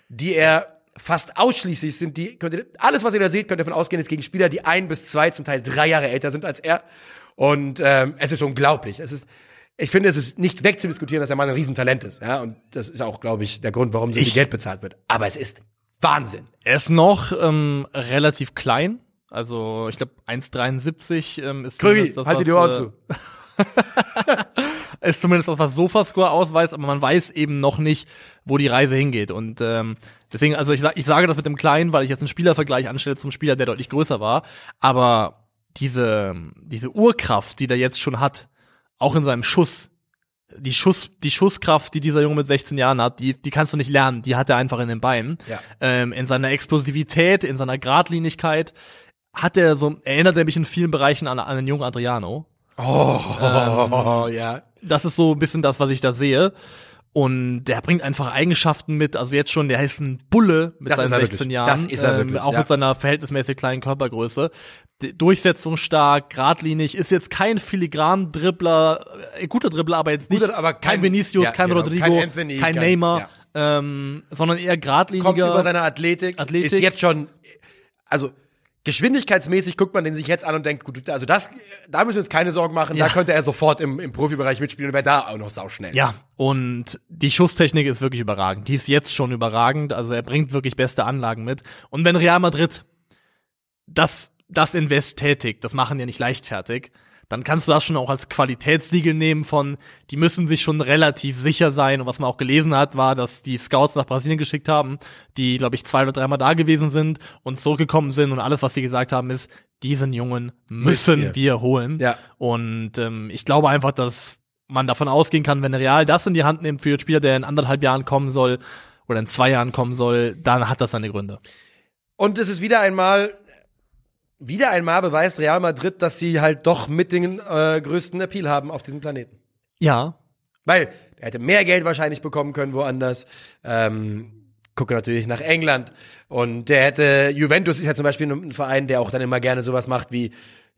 die er fast ausschließlich sind die, könnt ihr, alles, was ihr da seht, könnt ihr davon ausgehen, ist gegen Spieler, die ein bis zwei, zum Teil drei Jahre älter sind als er. Und ähm, es ist unglaublich. Es ist, ich finde, es ist nicht wegzudiskutieren, dass der Mann ein Riesentalent ist. Ja, und das ist auch, glaube ich, der Grund, warum so viel Geld bezahlt wird. Aber es ist Wahnsinn. Er ist noch ähm, relativ klein. Also ich glaube 1,73 ähm, ist Krügi, das, halt dir die was, Ohren äh, zu. ist zumindest das, was Sofascore ausweist, aber man weiß eben noch nicht, wo die Reise hingeht. Und ähm, deswegen, also ich, ich sage das mit dem Kleinen, weil ich jetzt einen Spielervergleich anstelle zum Spieler, der deutlich größer war. Aber diese, diese Urkraft, die der jetzt schon hat, auch in seinem Schuss, die Schuss, die Schusskraft, die dieser Junge mit 16 Jahren hat, die, die kannst du nicht lernen, die hat er einfach in den Beinen. Ja. Ähm, in seiner Explosivität, in seiner Gradlinigkeit hat er so, erinnert er mich in vielen Bereichen an, an den jungen Adriano. Oh, ja. Das ist so ein bisschen das, was ich da sehe. Und der bringt einfach Eigenschaften mit. Also jetzt schon, der ist ein Bulle mit Das seinen er 16 wirklich. Jahren. Das ist er ähm, wirklich, Auch ja. mit seiner verhältnismäßig kleinen Körpergröße. D- Durchsetzungsstark, geradlinig, ist jetzt kein filigran Dribbler, äh, guter Dribbler, aber jetzt nicht Guter, aber kein, kein- Vinicius, ja, kein genau, Rodrigo, kein kein, Anthony, kein- Neymar, ähm, sondern eher geradliniger. Kommt über seine Athletik, Athletik. ist jetzt schon, also geschwindigkeitsmäßig guckt man den sich jetzt an und denkt, gut, also das, da müssen wir uns keine Sorgen machen, Ja. da könnte er sofort im, im Profibereich mitspielen und wäre da auch noch sauschnell. Ja, und die Schusstechnik ist wirklich überragend. Die ist jetzt schon überragend. Also er bringt wirklich beste Anlagen mit. Und wenn Real Madrid das, das Invest tätigt, das machen die nicht leichtfertig, dann kannst du das schon auch als Qualitätssiegel nehmen von, die müssen sich schon relativ sicher sein. Und was man auch gelesen hat, war, dass die Scouts nach Brasilien geschickt haben, die, glaube ich, zwei oder dreimal da gewesen sind und zurückgekommen sind. Und alles, was sie gesagt haben, ist, diesen Jungen müssen wir holen. Ja. Und ähm, ich glaube einfach, dass man davon ausgehen kann, wenn Real das in die Hand nimmt für den Spieler, der in anderthalb Jahren kommen soll oder in zwei Jahren kommen soll, dann hat das seine Gründe. Und es ist wieder einmal, wieder einmal beweist Real Madrid, dass sie halt doch mit den äh, größten Appeal haben auf diesem Planeten. Ja, Weil er hätte mehr Geld wahrscheinlich bekommen können woanders. Ähm, gucke natürlich nach England. Und der hätte, Juventus ist ja zum Beispiel ein Verein, der auch dann immer gerne sowas macht wie,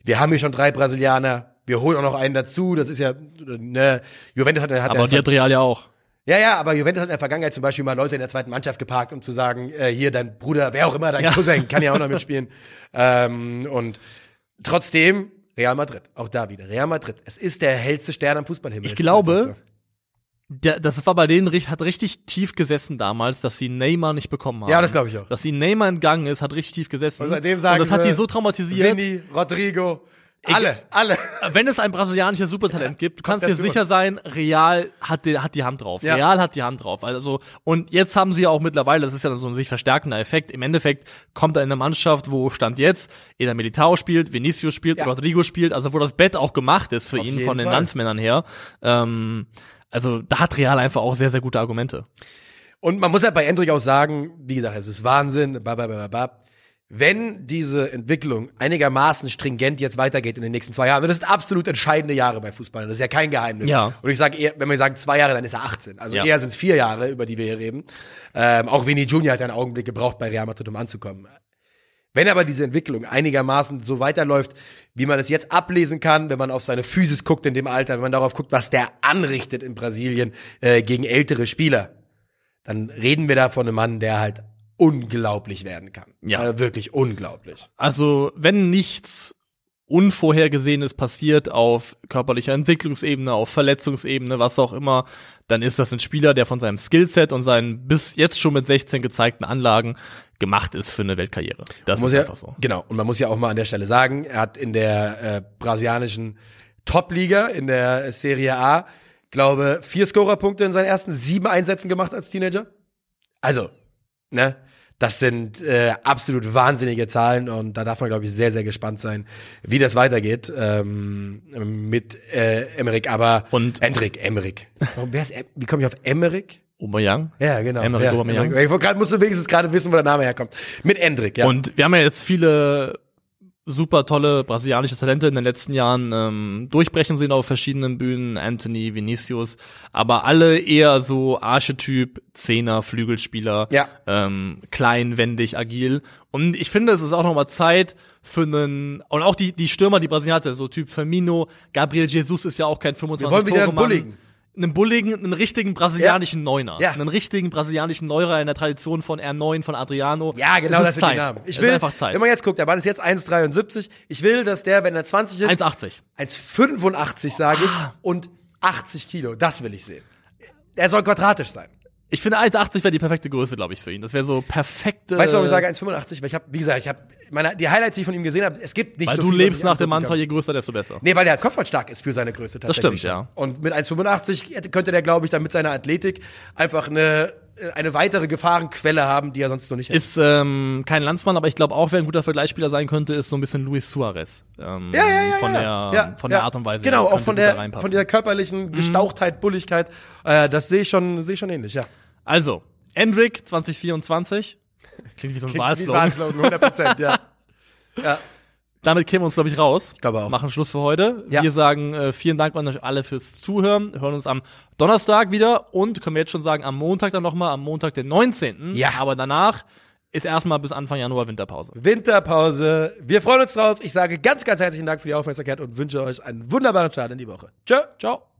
wir haben hier schon drei Brasilianer, wir holen auch noch einen dazu. Das ist ja, ne, Juventus hat, hat aber die hat Real ja auch. Ja, ja, aber Juventus hat in der Vergangenheit zum Beispiel mal Leute in der zweiten Mannschaft geparkt, um zu sagen, äh, hier dein Bruder, wer auch immer, dein Ja. Cousin, kann ja auch noch mitspielen. ähm, und trotzdem Real Madrid, auch da wieder Real Madrid. Es ist der hellste Stern am Fußballhimmel. Ich glaube. Der, das war bei denen hat richtig tief gesessen damals, dass sie Neymar nicht bekommen haben. Ja, das glaube ich auch. Dass sie Neymar entgangen ist, hat richtig tief gesessen. Und seitdem sagen das hat die so traumatisiert. Vinny, Rodrigo, alle, alle. Wenn es ein brasilianisches Supertalent gibt, du kannst dir sicher sein, Real hat die, hat die Hand drauf. Ja. Real hat die Hand drauf. Also, und jetzt haben sie ja auch mittlerweile, das ist ja so ein sich verstärkender Effekt. Im Endeffekt kommt er in eine Mannschaft, wo Stand jetzt Eder Militao spielt, Vinicius spielt, Ja. Rodrigo spielt, also wo das Bett auch gemacht ist für Auf ihn von den Fall. Landsmännern her. Ähm, also, da hat Real einfach auch sehr, sehr gute Argumente. Und man muss ja bei Endrick auch sagen, wie gesagt, es ist Wahnsinn, babababab. Wenn diese Entwicklung einigermaßen stringent jetzt weitergeht in den nächsten zwei Jahren, und das sind absolut entscheidende Jahre bei Fußballern, das ist ja kein Geheimnis. Ja. Und ich sage eher, wenn wir sagen zwei Jahre, dann ist er 18. Also Ja. eher sind es vier Jahre, über die wir hier reden. Ähm, auch Vinny Junior hat einen Augenblick gebraucht bei Real Madrid, um anzukommen. Wenn aber diese Entwicklung einigermaßen so weiterläuft, wie man es jetzt ablesen kann, wenn man auf seine Physis guckt in dem Alter, wenn man darauf guckt, was der anrichtet in Brasilien äh, gegen ältere Spieler, dann reden wir da von einem Mann, der halt unglaublich werden kann. Ja. Äh, wirklich unglaublich. Also, wenn nichts Unvorhergesehenes passiert auf körperlicher Entwicklungsebene, auf Verletzungsebene, was auch immer, dann ist das ein Spieler, der von seinem Skillset und seinen bis jetzt schon mit 16 gezeigten Anlagen gemacht ist für eine Weltkarriere. Das muss ist ja, einfach so. Genau. Und man muss ja auch mal an der Stelle sagen, er hat in der äh, brasilianischen Top-Liga, in der Serie A, glaube, vier Scorerpunkte in seinen ersten sieben Einsätzen gemacht als Teenager. Also, ne? Das sind äh, absolut wahnsinnige Zahlen und da darf man, glaube ich, sehr, sehr gespannt sein, wie das weitergeht ähm, mit äh, Emmerich. Aber Und- Endrick, Emmerich. Warum, wer ist, Em- wie komme ich auf Emmerich? Aubameyang. Ja, genau. Emmerich ja, Aubameyang. Ich musst du wenigstens gerade wissen, wo der Name herkommt. Mit Endrick, ja. Und wir haben ja jetzt viele super tolle brasilianische Talente in den letzten Jahren ähm, durchbrechen sehen auf verschiedenen Bühnen, Anthony, Vinicius, aber alle eher so Archetyp, Zehner, Flügelspieler, Ja. ähm, klein, wendig, agil. Und ich finde, es ist auch noch mal Zeit für einen, und auch die, die Stürmer, die Brasilien hatte, so Typ Firmino, Gabriel Jesus ist ja auch kein 25 Wir wollen wieder Mann. bulligen. Einen bulligen, einen richtigen brasilianischen Neuner. Ja. Einen richtigen brasilianischen Neuner in der Tradition von R9, von Adriano. Ja, genau, es das ist Zeit. Namen. Ich will, einfach Zeit. wenn man jetzt guckt, der Mann ist jetzt 1,73. Ich will, dass der, wenn er 20 ist, 1,80. 1,85 sage ich Ah. und 80 Kilo. Das will ich sehen. Er soll quadratisch sein. Ich finde 1,80 wäre die perfekte Größe, glaube ich, für ihn. Das wäre so perfekte. Weißt du, warum ich sage 1,85? Weil ich habe, wie gesagt, ich habe meine die Highlights, die ich von ihm gesehen habe, es gibt nicht Weil so du viel, was lebst nach dem Mantra, je größer, desto besser. Nee, weil der kopfballstark ist für seine Größe tatsächlich. stimmt, ja. Und mit 1,85 könnte der, glaube ich, dann mit seiner Athletik einfach eine, eine weitere Gefahrenquelle haben, die er sonst noch nicht hätte. Ist ähm, kein Landsmann, aber ich glaube auch, wer ein guter Vergleichsspieler sein könnte, ist so ein bisschen Luis Suarez. Ähm, Ja, ja, ja, von der, ja, von der Art und Weise. Genau, Das auch von der. Mhm. von der körperlichen Gestauchtheit, Bulligkeit. Äh, das sehe ich schon, sehe ich schon ähnlich, ja. Also, Endrick 2024. Klingt wie so ein Wahlslogan. Wahlslogan, 100 Prozent, ja. ja. Damit kämen wir uns, glaube ich, raus. Ich glaube auch. Machen Schluss für heute. Ja. Wir sagen äh, vielen Dank an euch alle fürs Zuhören. Hören uns am Donnerstag wieder und können wir jetzt schon sagen, am Montag dann nochmal, am Montag, den 19. Ja. Aber danach ist erstmal bis Anfang Januar Winterpause. Winterpause. Wir freuen uns drauf. Ich sage ganz, ganz herzlichen Dank für die Aufmerksamkeit und wünsche euch einen wunderbaren Start in die Woche. Tschö. Ciao.